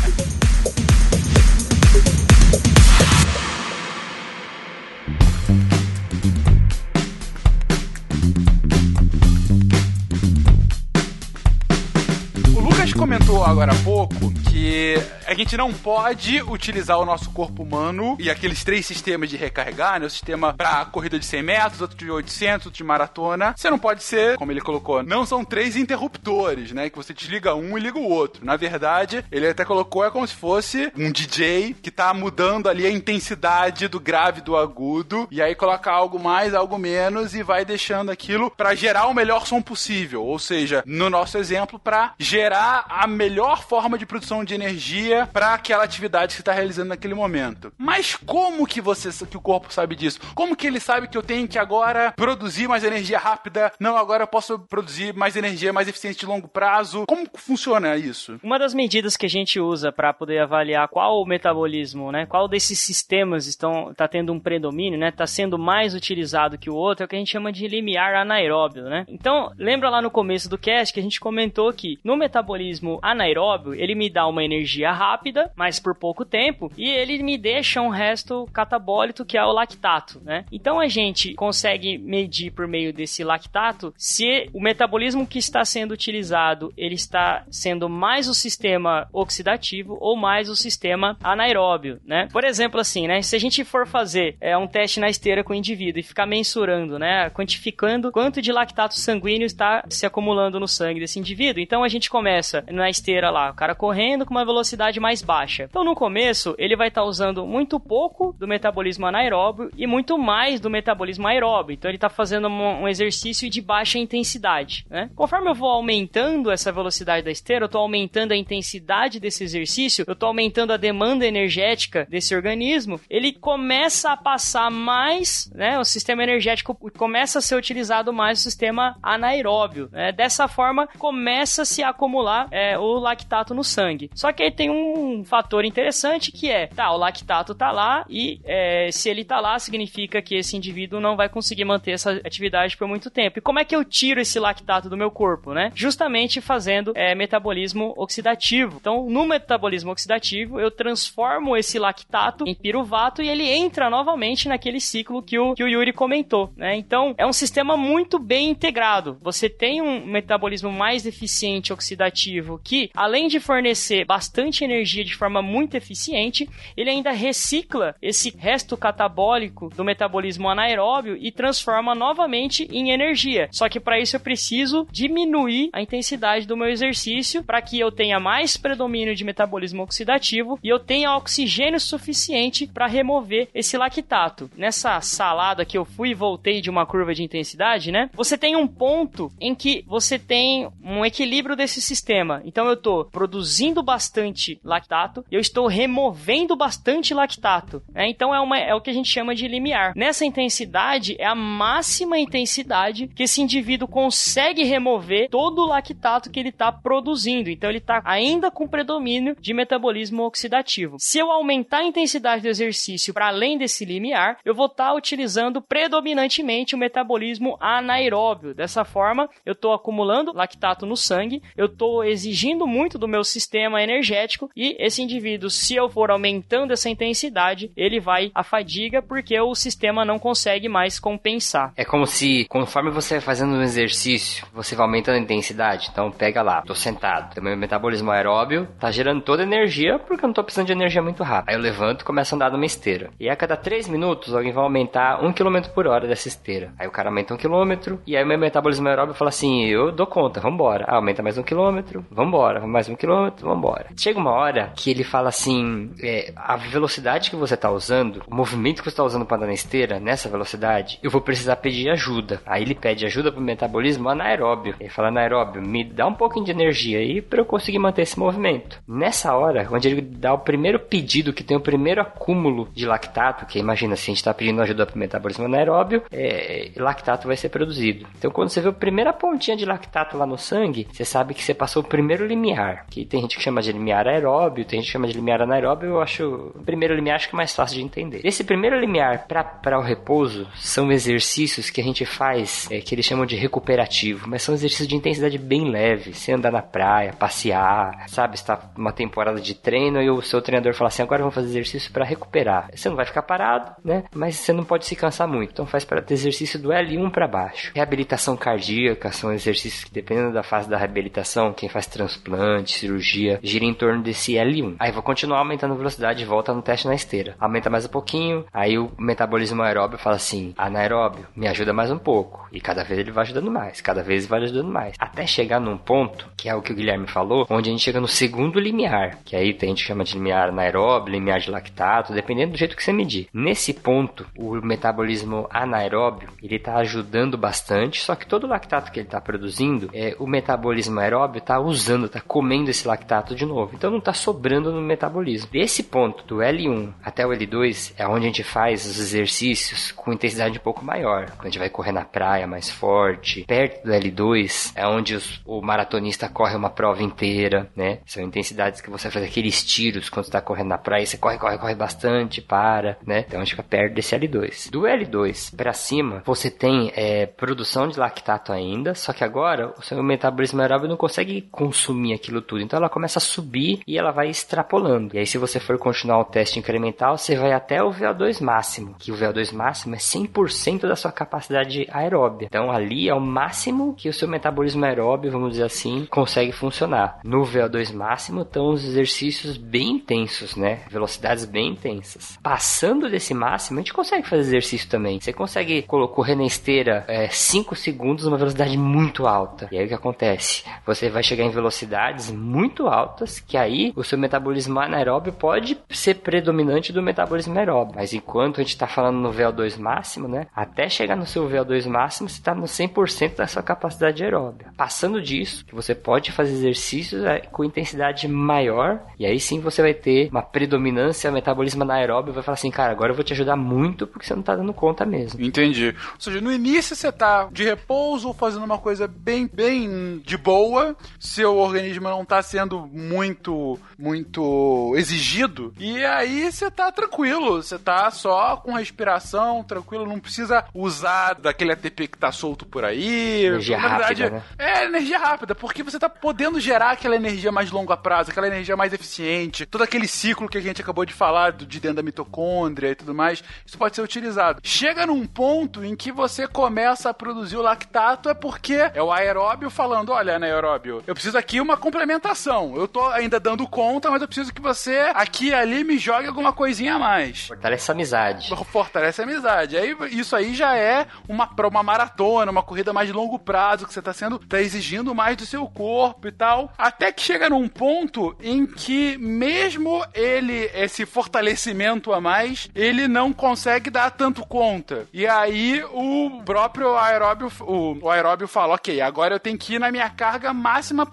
comentou agora há pouco que a gente não pode utilizar o nosso corpo humano e aqueles três sistemas de recarregar, né? O sistema pra corrida de 100 metros, outro de 800, outro de maratona. Você não pode ser, como ele colocou, não são três interruptores, né? Que você desliga um e liga o outro. Na verdade, ele até colocou é como se fosse um DJ que tá mudando ali a intensidade do grave do agudo e aí coloca algo mais, algo menos e vai deixando aquilo pra gerar o melhor som possível. Ou seja, no nosso exemplo, pra gerar a melhor forma de produção de energia para aquela atividade que está realizando naquele momento. Mas como que você, que o corpo sabe disso? Como que ele sabe que eu tenho que agora produzir mais energia rápida? Não, agora eu posso produzir mais energia mais eficiente de longo prazo. Como funciona isso? Uma das medidas que a gente usa para poder avaliar qual o metabolismo, né, qual desses sistemas estão tá tendo um predomínio, né, tá sendo mais utilizado que o outro, é o que a gente chama de limiar anaeróbio, né? Então, lembra lá no começo do cast que a gente comentou que no metabolismo anaeróbio, ele me dá uma energia rápida, mas por pouco tempo, e ele me deixa um resto catabólico que é o lactato, né? Então a gente consegue medir por meio desse lactato se o metabolismo que está sendo utilizado, ele está sendo mais o sistema oxidativo ou mais o sistema anaeróbio, né? Por exemplo, assim, né? Se a gente for fazer é, um teste na esteira com o indivíduo e ficar mensurando, né? Quantificando quanto de lactato sanguíneo está se acumulando no sangue desse indivíduo, então a gente começa na esteira lá, o cara correndo com uma velocidade mais baixa. Então no começo ele vai estar usando muito pouco do metabolismo anaeróbio e muito mais do metabolismo aeróbio. Então ele está fazendo um, um exercício de baixa intensidade, né? Conforme eu vou aumentando essa velocidade da esteira, eu estou aumentando a intensidade desse exercício, eu estou aumentando a demanda energética desse organismo, ele começa a passar mais, né? O sistema energético começa a ser utilizado mais o sistema anaeróbio. Né? Dessa forma, começa a se acumular é, o lactato no sangue. Só que aí tem um fator interessante que é, tá, o lactato tá lá e é, se ele tá lá significa que esse indivíduo não vai conseguir manter essa atividade por muito tempo. E como é que eu tiro esse lactato do meu corpo, né? Justamente fazendo é, metabolismo oxidativo. Então, no metabolismo oxidativo, eu transformo esse lactato em piruvato e ele entra novamente naquele ciclo que o, que o Yuri comentou, né? Então, é um sistema muito bem integrado. Você tem um metabolismo mais eficiente oxidativo que, além de fornecer bastante energia de forma muito eficiente, ele ainda recicla esse resto catabólico do metabolismo anaeróbio e transforma novamente em energia. Só que para isso eu preciso diminuir a intensidade do meu exercício para que eu tenha mais predomínio de metabolismo oxidativo e eu tenha oxigênio suficiente para remover esse lactato. Nessa salada que eu fui e voltei de uma curva de intensidade, né? Você tem um ponto em que você tem um equilíbrio desse sistema. Então eu estou produzindo bastante lactato e eu estou removendo bastante lactato. Né? Então é, uma, é o que a gente chama de limiar. Nessa intensidade é a máxima intensidade que esse indivíduo consegue remover todo o lactato que ele está produzindo. Então ele está ainda com predomínio de metabolismo oxidativo. Se eu aumentar a intensidade do exercício para além desse limiar, eu vou estar tá utilizando predominantemente o metabolismo anaeróbio. Dessa forma, eu estou acumulando lactato no sangue, eu estou exigindo muito do meu sistema energético e esse indivíduo, se eu for aumentando essa intensidade, ele vai à fadiga porque o sistema não consegue mais compensar. É como se, conforme você vai fazendo um exercício, você vai aumentando a intensidade. Então, pega lá, tô sentado, meu metabolismo aeróbio tá gerando toda a energia porque eu não tô precisando de energia muito rápido. Aí eu levanto e começo a andar numa esteira. E a cada 3 minutos, alguém vai aumentar 1 km por hora dessa esteira. Aí o cara aumenta 1 km e aí meu metabolismo aeróbio fala assim: eu dou conta, vambora. Ah, aumenta mais 1 km, vambora, mais 1 km, vambora. Chega uma hora que ele fala assim: é, a velocidade que você tá usando, o movimento que você tá usando para andar na esteira, nessa velocidade, eu vou precisar pedir ajuda. Aí ele pede ajuda pro metabolismo anaeróbio. Ele fala: anaeróbio, me dá um pouquinho de energia aí para eu conseguir manter esse movimento. Nessa hora, onde ele dá o primeiro pedido, que tem o primeiro acúmulo de lactato, que imagina, se a gente está pedindo ajuda para o metabolismo anaeróbio, é, lactato vai ser produzido. Então, quando você vê a primeira pontinha de lactato lá no sangue, você sabe que você passou o primeiro limiar, que tem gente que chama de limiar aeróbio, tem gente que chama de limiar anaeróbio, eu acho o primeiro limiar acho que é mais fácil de entender. Esse primeiro limiar para o repouso são exercícios que a gente faz, é, que eles chamam de recuperativo, mas são exercícios de intensidade bem leve, você andar na praia, passear, sabe, está uma temporada de treino e o seu treinador fala assim, agora vamos fazer exercício para recuperar. Você não vai ficar parado, né? Mas você não pode se cansar muito. Então faz para exercício do L1 para baixo. Reabilitação cardíaca são exercícios que dependendo da fase da reabilitação, quem faz transplante, cirurgia, gira em torno desse L1. Aí vou continuar aumentando a velocidade e volta no teste na esteira. Aumenta mais um pouquinho, aí o metabolismo aeróbio fala assim: anaeróbio, me ajuda mais um pouco. E cada vez ele vai ajudando mais, cada vez vai ajudando mais. Até chegar num ponto, que é o que o Guilherme falou, onde a gente chega no segundo limiar, que aí a gente chama de limiar anaeróbio, limiar de lactato, dependendo do jeito que você medir. Nesse ponto, o metabolismo anaeróbio, ele está ajudando bastante, só que todo o lactato que ele está produzindo, é, o metabolismo aeróbio está usando, está comendo esse lactato de novo. Então não está sobrando no metabolismo. Desse ponto, do L1 até o L2, é onde a gente faz os exercícios com intensidade um pouco maior. Quando a gente vai correr na praia mais forte. Perto do L2 é onde os, o maratonista corre uma prova inteira, né? São intensidades que você faz aqueles tiros quando está correndo na praia, você corre, corre, corre bastante, para, né? Então a gente fica perto desse L2. Do L2 para cima, você tem é, produção de lactato ainda, só que agora o seu metabolismo aeróbio não consegue consumir aquilo tudo, então ela começa a subir e ela vai extrapolando. E aí se você for continuar o teste incremental, você vai até o VO2 máximo, que o VO2 máximo é 100% da sua capacidade aeróbia. Então ali é o máximo que o seu metabolismo aeróbio, vamos dizer assim, consegue funcionar. No VO2 máximo estão os exercícios bem intensos, né? Velocidades bem intensas. Passando desse máximo, a gente consegue fazer exercício também. Você consegue correr na esteira 5 é, segundos numa velocidade muito alta. E aí o que acontece? Você vai chegar em velocidades muito altas, que aí o seu metabolismo anaeróbio pode ser predominante do metabolismo aeróbio. Mas enquanto a gente está falando no VO2 máximo, né? Até chegar no seu VO2 máximo, você está no 100% da sua capacidade aeróbia. Passando disso, você pode fazer exercícios é, com intensidade maior, e aí sim você vai ter uma predominância metabolismo anaeróbio, vai falar assim, cara, agora eu vou te ajudar muito porque você não está dando conta mesmo. Entendi. Ou seja, no início você tá de repouso, fazendo uma coisa bem, bem de boa, seu organismo organismo não tá sendo muito, muito exigido. E aí você tá tranquilo, você tá só com respiração, tranquilo, não precisa usar daquele ATP que tá solto por aí. Energia Na verdade, rápida, né? É, energia rápida, porque você tá podendo gerar aquela energia mais longo a prazo, aquela energia mais eficiente, todo aquele ciclo que a gente acabou de falar de dentro da mitocôndria e tudo mais, isso pode ser utilizado. Chega num ponto em que você começa a produzir o lactato, é porque é o aeróbio falando, olha, anaeróbio, eu preciso aqui uma complementação. Eu tô ainda dando conta, mas eu preciso que você aqui e ali me jogue alguma coisinha a mais. Fortalece a amizade. (laughs) Fortalece a amizade. Aí isso aí já é uma, uma maratona, uma corrida mais de longo prazo que você tá sendo, tá exigindo mais do seu corpo e tal. Até que chega num ponto em que mesmo ele, esse fortalecimento a mais, ele não consegue dar tanto conta. E aí o próprio aeróbio, o, o aeróbio fala, ok, agora eu tenho que ir na minha carga máxima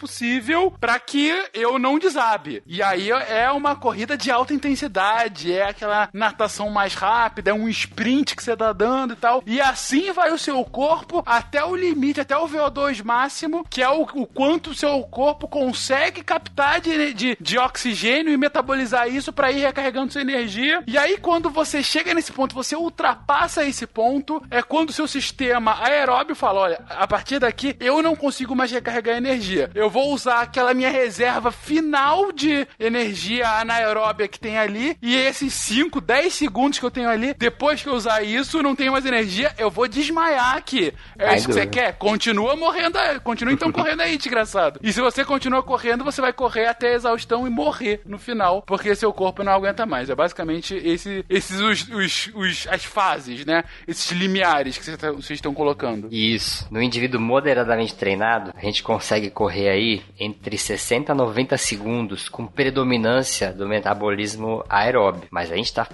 possível para que eu não desabe. E aí é uma corrida de alta intensidade, é aquela natação mais rápida, é um sprint que você tá dando e tal. E assim vai o seu corpo até o limite, até o VO2 máximo, que é o, o quanto o seu corpo consegue captar de, de, de oxigênio e metabolizar isso para ir recarregando sua energia. E aí, quando você chega nesse ponto, você ultrapassa esse ponto, é quando o seu sistema aeróbio fala: olha, a partir daqui eu não consigo mais recarregar energia. Eu vou usar aquela minha reserva final de energia anaeróbia que tem ali, e esses 5, 10 segundos que eu tenho ali, depois que eu usar isso, não tenho mais energia, eu vou desmaiar aqui. É Ai, isso que você duro. quer? Continua morrendo, aí, continua então (laughs) correndo aí, desgraçado. E se você continua correndo, você vai correr até a exaustão e morrer no final, porque seu corpo não aguenta mais. É basicamente esse, esses os, os, os- as fases, né? Esses limiares que vocês tá- vocês estão colocando. Isso. No indivíduo moderadamente treinado, a gente consegue correr aí entre 60 a 90 segundos com predominância do metabolismo aeróbio. Mas a gente tá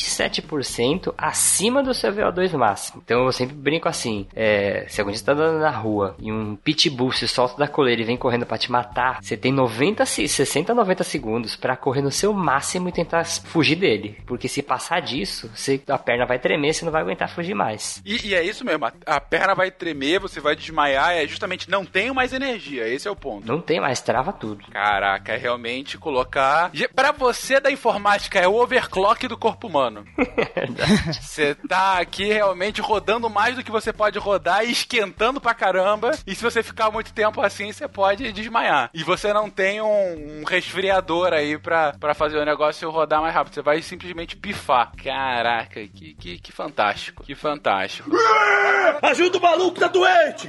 27% acima do seu VO2 máximo. Então eu sempre brinco assim: é, se algum dia você tá andando na rua e um pitbull se solta da coleira e vem correndo pra te matar, você tem 90, se- 60 a 90 segundos pra correr no seu máximo e tentar fugir dele. Porque se passar disso, você, a perna vai tremer, você não vai aguentar fugir mais. E, e é isso mesmo, a, a perna vai tremer, você vai desmaiar, é justamente não tenho mais energia, esse é o ponto. Não tem mais, trava tudo. Caraca, é realmente colocar. Pra você da informática, é o overclock do corpo humano. (laughs) Você tá aqui realmente rodando mais do que você pode rodar e esquentando pra caramba. E se você ficar muito tempo assim, você pode desmaiar. E você não tem um, um resfriador aí pra, pra fazer o negócio rodar mais rápido. Você vai simplesmente pifar. Caraca, que, que, que fantástico. Que fantástico. Ajuda o maluco, tá doente!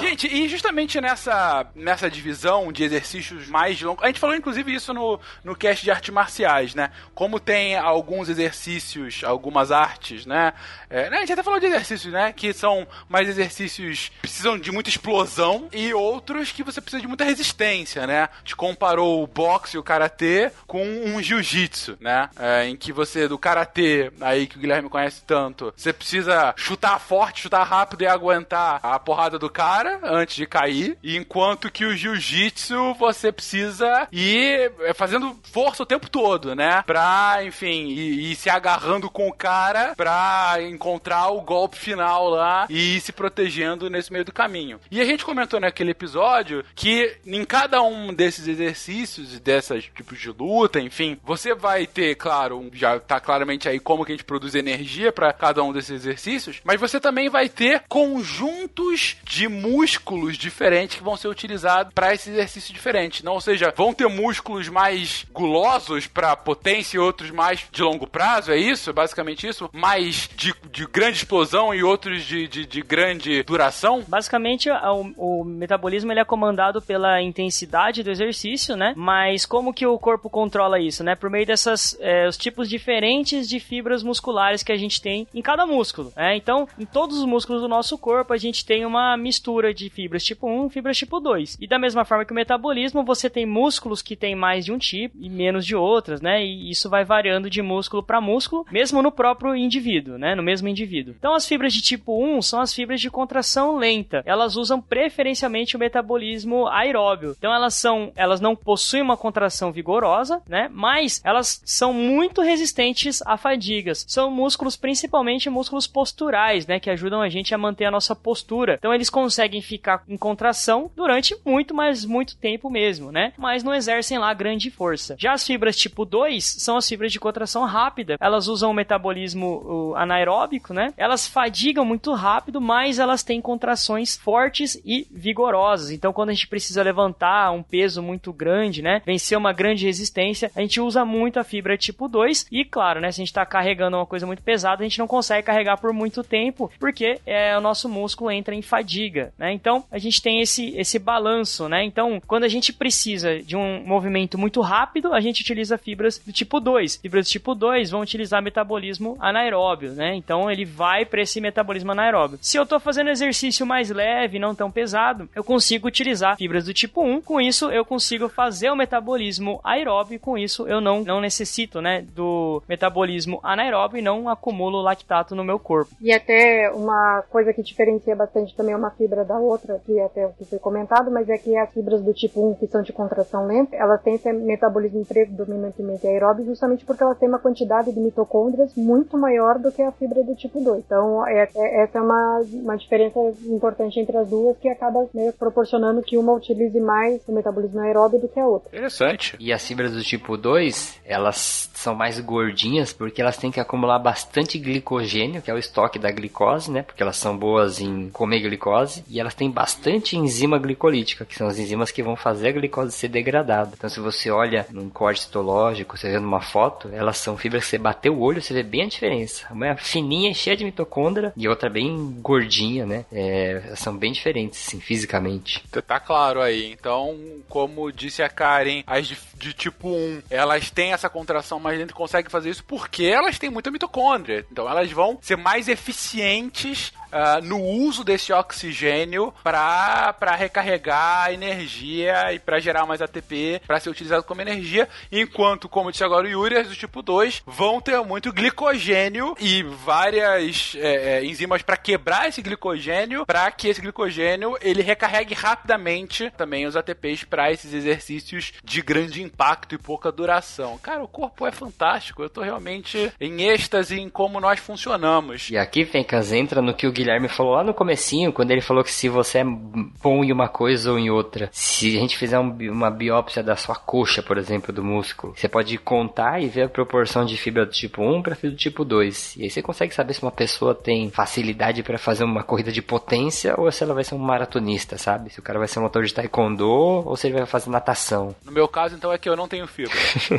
Gente, e justamente nessa, nessa divisão de exercícios mais longos, a gente falou inclusive isso no, no cast de artes marciais, né? Como tem alguns exercícios, algumas artes, né? É, né, A gente até falou de exercícios, né? Que são mais exercícios que precisam de muita explosão e outros que você precisa de muita resistência, né? A gente comparou o boxe e o karatê com um jiu-jitsu, né? É, em que você, do karatê, aí que o Guilherme conhece tanto, você precisa chutar forte, chutar rápido e aguentar a porrada do cara antes de cair. Enquanto que o jiu-jitsu você precisa ir é, fazendo força o tempo todo, né? Pra, enfim, ir, ir se agarrando com o cara pra encontrar o golpe final lá e ir se protegendo nesse meio do caminho. E a gente comentou naquele episódio que em cada um desses exercícios dessas tipos de luta, enfim, você vai ter, claro, já tá claramente aí como que a gente produz energia pra cada um desses exercícios, mas você também vai ter conjuntos de músculos diferentes que vão ser utilizados para esse exercício diferente. Não, ou seja, vão ter músculos mais gulosos para potência e outros mais de longo prazo, é isso? É basicamente isso? Mais de, de grande explosão e outros de, de, de grande duração? Basicamente, o, o metabolismo ele é comandado pela intensidade do exercício, né? Mas como que o corpo controla isso, né? Por meio dessas é, os tipos diferentes de fibras musculares que a gente tem em cada músculo, né? Então, em todos os músculos do nosso corpo, a gente tem uma mistura de fibras tipo 1, fibras tipo 2. E da mesma forma que o metabolismo, você tem músculos que tem mais de um tipo e menos de outras, né? E isso vai variando de músculo para músculo, mesmo no próprio indivíduo, né? No mesmo indivíduo. Então, as fibras de tipo 1 são as fibras de contração lenta. Elas usam preferencialmente o metabolismo aeróbio. Então, elas são, elas não possuem uma contração vigorosa, né? Mas elas são muito resistentes a fadigas. São músculos, principalmente músculos posturais, né? Que ajudam a gente a manter a nossa postura. Então, eles conseguem conseguem ficar em contração durante muito, mas muito tempo mesmo, né? Mas não exercem lá grande força. Já as fibras tipo 2 são as fibras de contração rápida. Elas usam o metabolismo anaeróbico, né? Elas fadigam muito rápido, mas elas têm contrações fortes e vigorosas. Então, quando a gente precisa levantar um peso muito grande, né? Vencer uma grande resistência, a gente usa muito a fibra tipo 2. E claro, né? Se a gente está carregando uma coisa muito pesada, a gente não consegue carregar por muito tempo, porque é, o nosso músculo entra em fadiga, né? Então, a gente tem esse, esse balanço, né? Então, quando a gente precisa de um movimento muito rápido, a gente utiliza fibras do tipo 2. Fibras do tipo 2 vão utilizar metabolismo anaeróbio, né? Então, ele vai para esse metabolismo anaeróbio. Se eu estou fazendo exercício mais leve, não tão pesado, eu consigo utilizar fibras do tipo 1. Com isso, eu consigo fazer o metabolismo aeróbio. Com isso, eu não, não necessito, né, do metabolismo anaeróbio e não acumulo lactato no meu corpo. E até uma coisa que diferencia bastante também uma fibra da outra, que é até o que foi comentado, mas é que as fibras do tipo 1, que são de contração lenta, elas têm esse metabolismo predominantemente aeróbio justamente porque elas têm uma quantidade de mitocôndrias muito maior do que a fibra do tipo 2. Então, é, é, essa é uma, uma diferença importante entre as duas que acaba né, proporcionando que uma utilize mais o metabolismo aeróbio do que a outra. Interessante. E as fibras do tipo 2, elas são mais gordinhas porque elas têm que acumular bastante glicogênio, que é o estoque da glicose, né? Porque elas são boas em comer glicose e elas têm bastante enzima glicolítica, que são as enzimas que vão fazer a glicose ser degradada. Então, se você olha num corte citológico, você vê numa foto, elas são fibras que você bateu o olho, você vê bem a diferença. Uma é fininha, cheia de mitocôndria e outra bem gordinha, né? É, são bem diferentes, assim, fisicamente. Tá claro aí. Então, como disse a Karen, as de, de tipo 1, elas têm essa contração mais lenta e conseguem fazer isso porque elas têm muita mitocôndria. Então, elas vão ser mais eficientes Uh, no uso desse oxigênio para recarregar energia e para gerar mais ATP para ser utilizado como energia, enquanto, como disse agora o Yuri, do tipo 2 vão ter muito glicogênio e várias é, é, enzimas para quebrar esse glicogênio para que esse glicogênio ele recarregue rapidamente também os ATPs para esses exercícios de grande impacto e pouca duração. Cara, o corpo é fantástico, eu tô realmente em êxtase em como nós funcionamos. E aqui, Fencas, entra no que o Guilherme falou lá no comecinho, quando ele falou que se você é bom em uma coisa ou em outra, se a gente fizer um, uma biópsia da sua coxa, por exemplo, do músculo, você pode contar e ver a proporção de fibra do tipo 1 para fibra do tipo 2. E aí você consegue saber se uma pessoa tem facilidade para fazer uma corrida de potência ou se ela vai ser um maratonista, sabe? Se o cara vai ser um motor de taekwondo ou se ele vai fazer natação. No meu caso, então, é que eu não tenho fibra.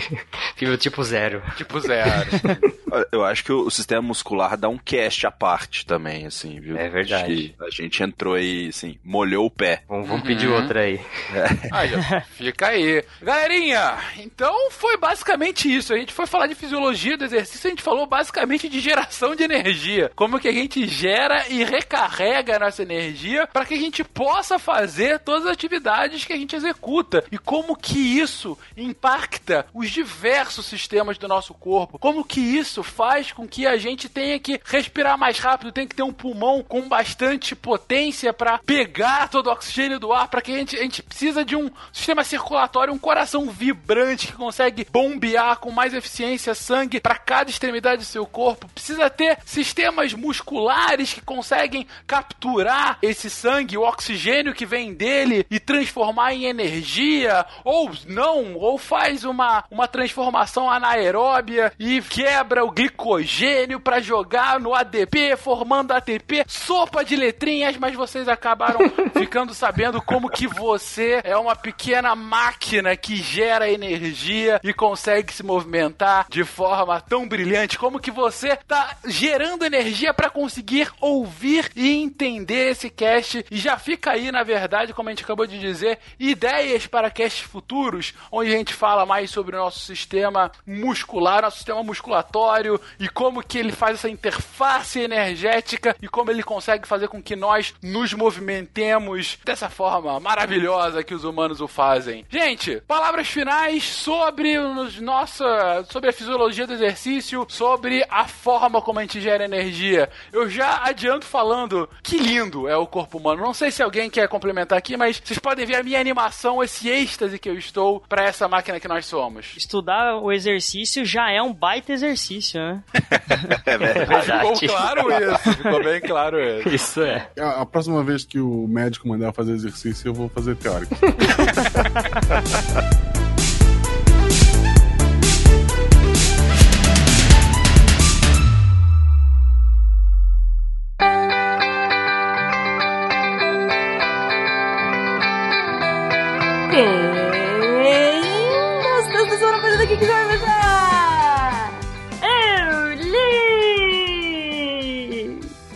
(laughs) fibra tipo zero. Tipo zero. (laughs) eu acho que o sistema muscular dá um cast à parte também, assim, viu? É verdade. a gente entrou aí, assim, molhou o pé. Vamos, vamos uhum. pedir outra aí. É. (laughs) Ah, já, fica aí. Galerinha, então foi basicamente isso. A gente foi falar de fisiologia do exercício, a gente falou basicamente de geração de energia. Como que a gente gera e recarrega a nossa energia para que a gente possa fazer todas as atividades que a gente executa. E como que isso impacta os diversos sistemas do nosso corpo. Como que isso faz com que a gente tenha que respirar mais rápido, tenha que ter um pulmão com bastante potência para pegar todo o oxigênio do ar, para que a gente, a gente precisa de um sistema circulatório, um coração vibrante que consegue bombear com mais eficiência sangue para cada extremidade do seu corpo. Precisa ter sistemas musculares que conseguem capturar esse sangue, o oxigênio que vem dele e transformar em energia, ou não, ou faz uma, uma transformação anaeróbia e quebra o glicogênio para jogar no ADP, formando ATP. Sopa de letrinhas, mas vocês acabaram (laughs) ficando sabendo como que você é uma pequena máquina que gera energia e consegue se movimentar de forma tão brilhante, como que você tá gerando energia para conseguir ouvir e entender esse cast. E já fica aí, na verdade, como a gente acabou de dizer, ideias para casts futuros, onde a gente fala mais sobre o nosso sistema muscular, nosso sistema musculatório e como que ele faz essa interface energética e como ele consegue fazer com que nós nos movimentemos dessa forma maravilhosa que os humanos o fazem. Gente, palavras finais sobre os nossa, sobre a fisiologia do exercício, sobre a forma como a gente gera energia. Eu já adianto falando que lindo é o corpo humano. Não sei se alguém quer complementar aqui, mas vocês podem ver a minha animação, esse êxtase que eu estou para essa máquina que nós somos. Estudar o exercício já é um baita exercício exercício, né? (laughs) É verdade. Ficou claro isso, ficou bem claro isso. (laughs) Isso é. A, a próxima vez que o médico mandar eu fazer exercício, eu vou fazer teórico. (laughs)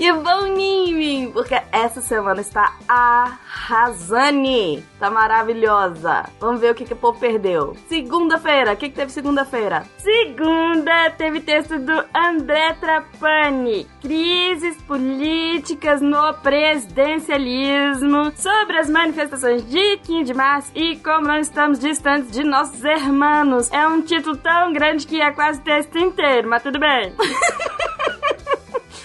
E bom Nimi, porque essa semana está arrasane, tá maravilhosa. Vamos ver o que, que o povo perdeu. Segunda-feira, o que, que teve segunda-feira? Segunda teve texto do André Trapani, crises políticas no presidencialismo, sobre as manifestações de 15 de março e como não estamos distantes de nossos irmãos. É um título tão grande que é quase o texto inteiro, mas tudo bem. (laughs)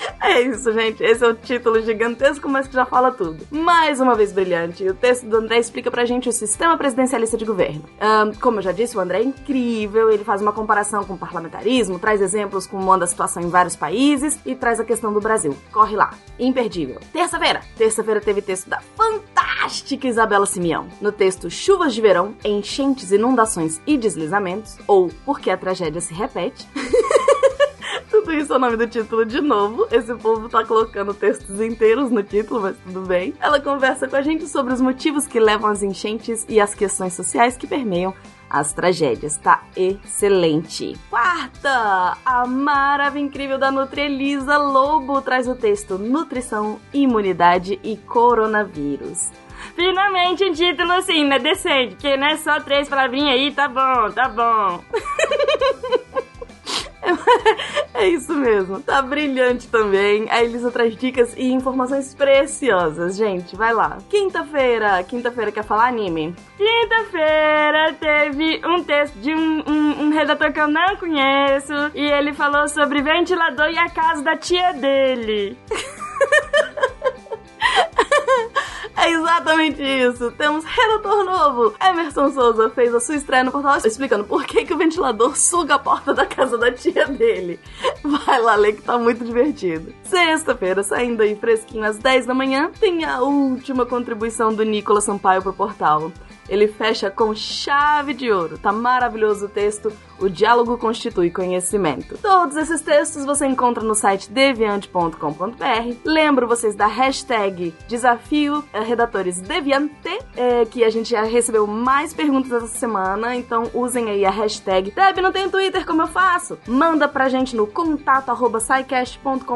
(laughs) É isso, gente. Esse é o título gigantesco, mas que já fala tudo. Mais uma vez brilhante. O texto do André explica pra gente o sistema presidencialista de governo. Ahn, como eu já disse, o André é incrível. Ele faz uma comparação com o parlamentarismo, traz exemplos como anda a situação em vários países e traz a questão do Brasil. Corre lá. Imperdível. Terça-feira. Terça-feira teve texto da fantástica Isabela Simeão. No texto Chuvas de Verão, Enchentes, Inundações e Deslizamentos, ou Porque a Tragédia se Repete. (laughs) Tudo isso é o nome do título de novo. Esse povo tá colocando textos inteiros no título, mas tudo bem. Ela conversa com a gente sobre os motivos que levam às enchentes e as questões sociais que permeiam as tragédias. Tá excelente. Quarta, a maravilha incrível da Nutrielisa Lobo traz o texto Nutrição, Imunidade e Coronavírus. Finalmente um título assim, né? Decente, que não é só três palavrinhas aí, tá bom, tá bom. (laughs) É isso mesmo, tá brilhante também. A Elisa traz dicas e informações preciosas, gente. Vai lá. Quinta-feira, quinta-feira quer falar anime? Quinta-feira teve um texto de um, um, um redator que eu não conheço e ele falou sobre ventilador e a casa da tia dele. (laughs) É exatamente isso. Temos redator novo. Emerson Souza fez a sua estreia no portal explicando por que, que o ventilador suga a porta da casa da tia dele. Vai lá ler que tá muito divertido. Sexta-feira, saindo aí fresquinho às 10 da manhã, tem a última contribuição do Nicolas Sampaio pro portal. Ele fecha com chave de ouro. Tá maravilhoso o texto. O diálogo constitui conhecimento. Todos esses textos você encontra no site deviante.com.br. Lembro vocês da hashtag Desafio eh, Redatores Deviante, eh, que a gente já recebeu mais perguntas essa semana, então usem aí a hashtag. Deb, não tem Twitter, como eu faço? Manda pra gente no contato arroba scicast.com.br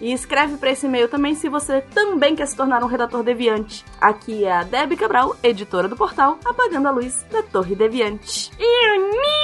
e escreve pra esse e-mail também se você também quer se tornar um redator deviante. Aqui é a Deb Cabral, editora do portal Apagando a Luz da Torre Deviante. E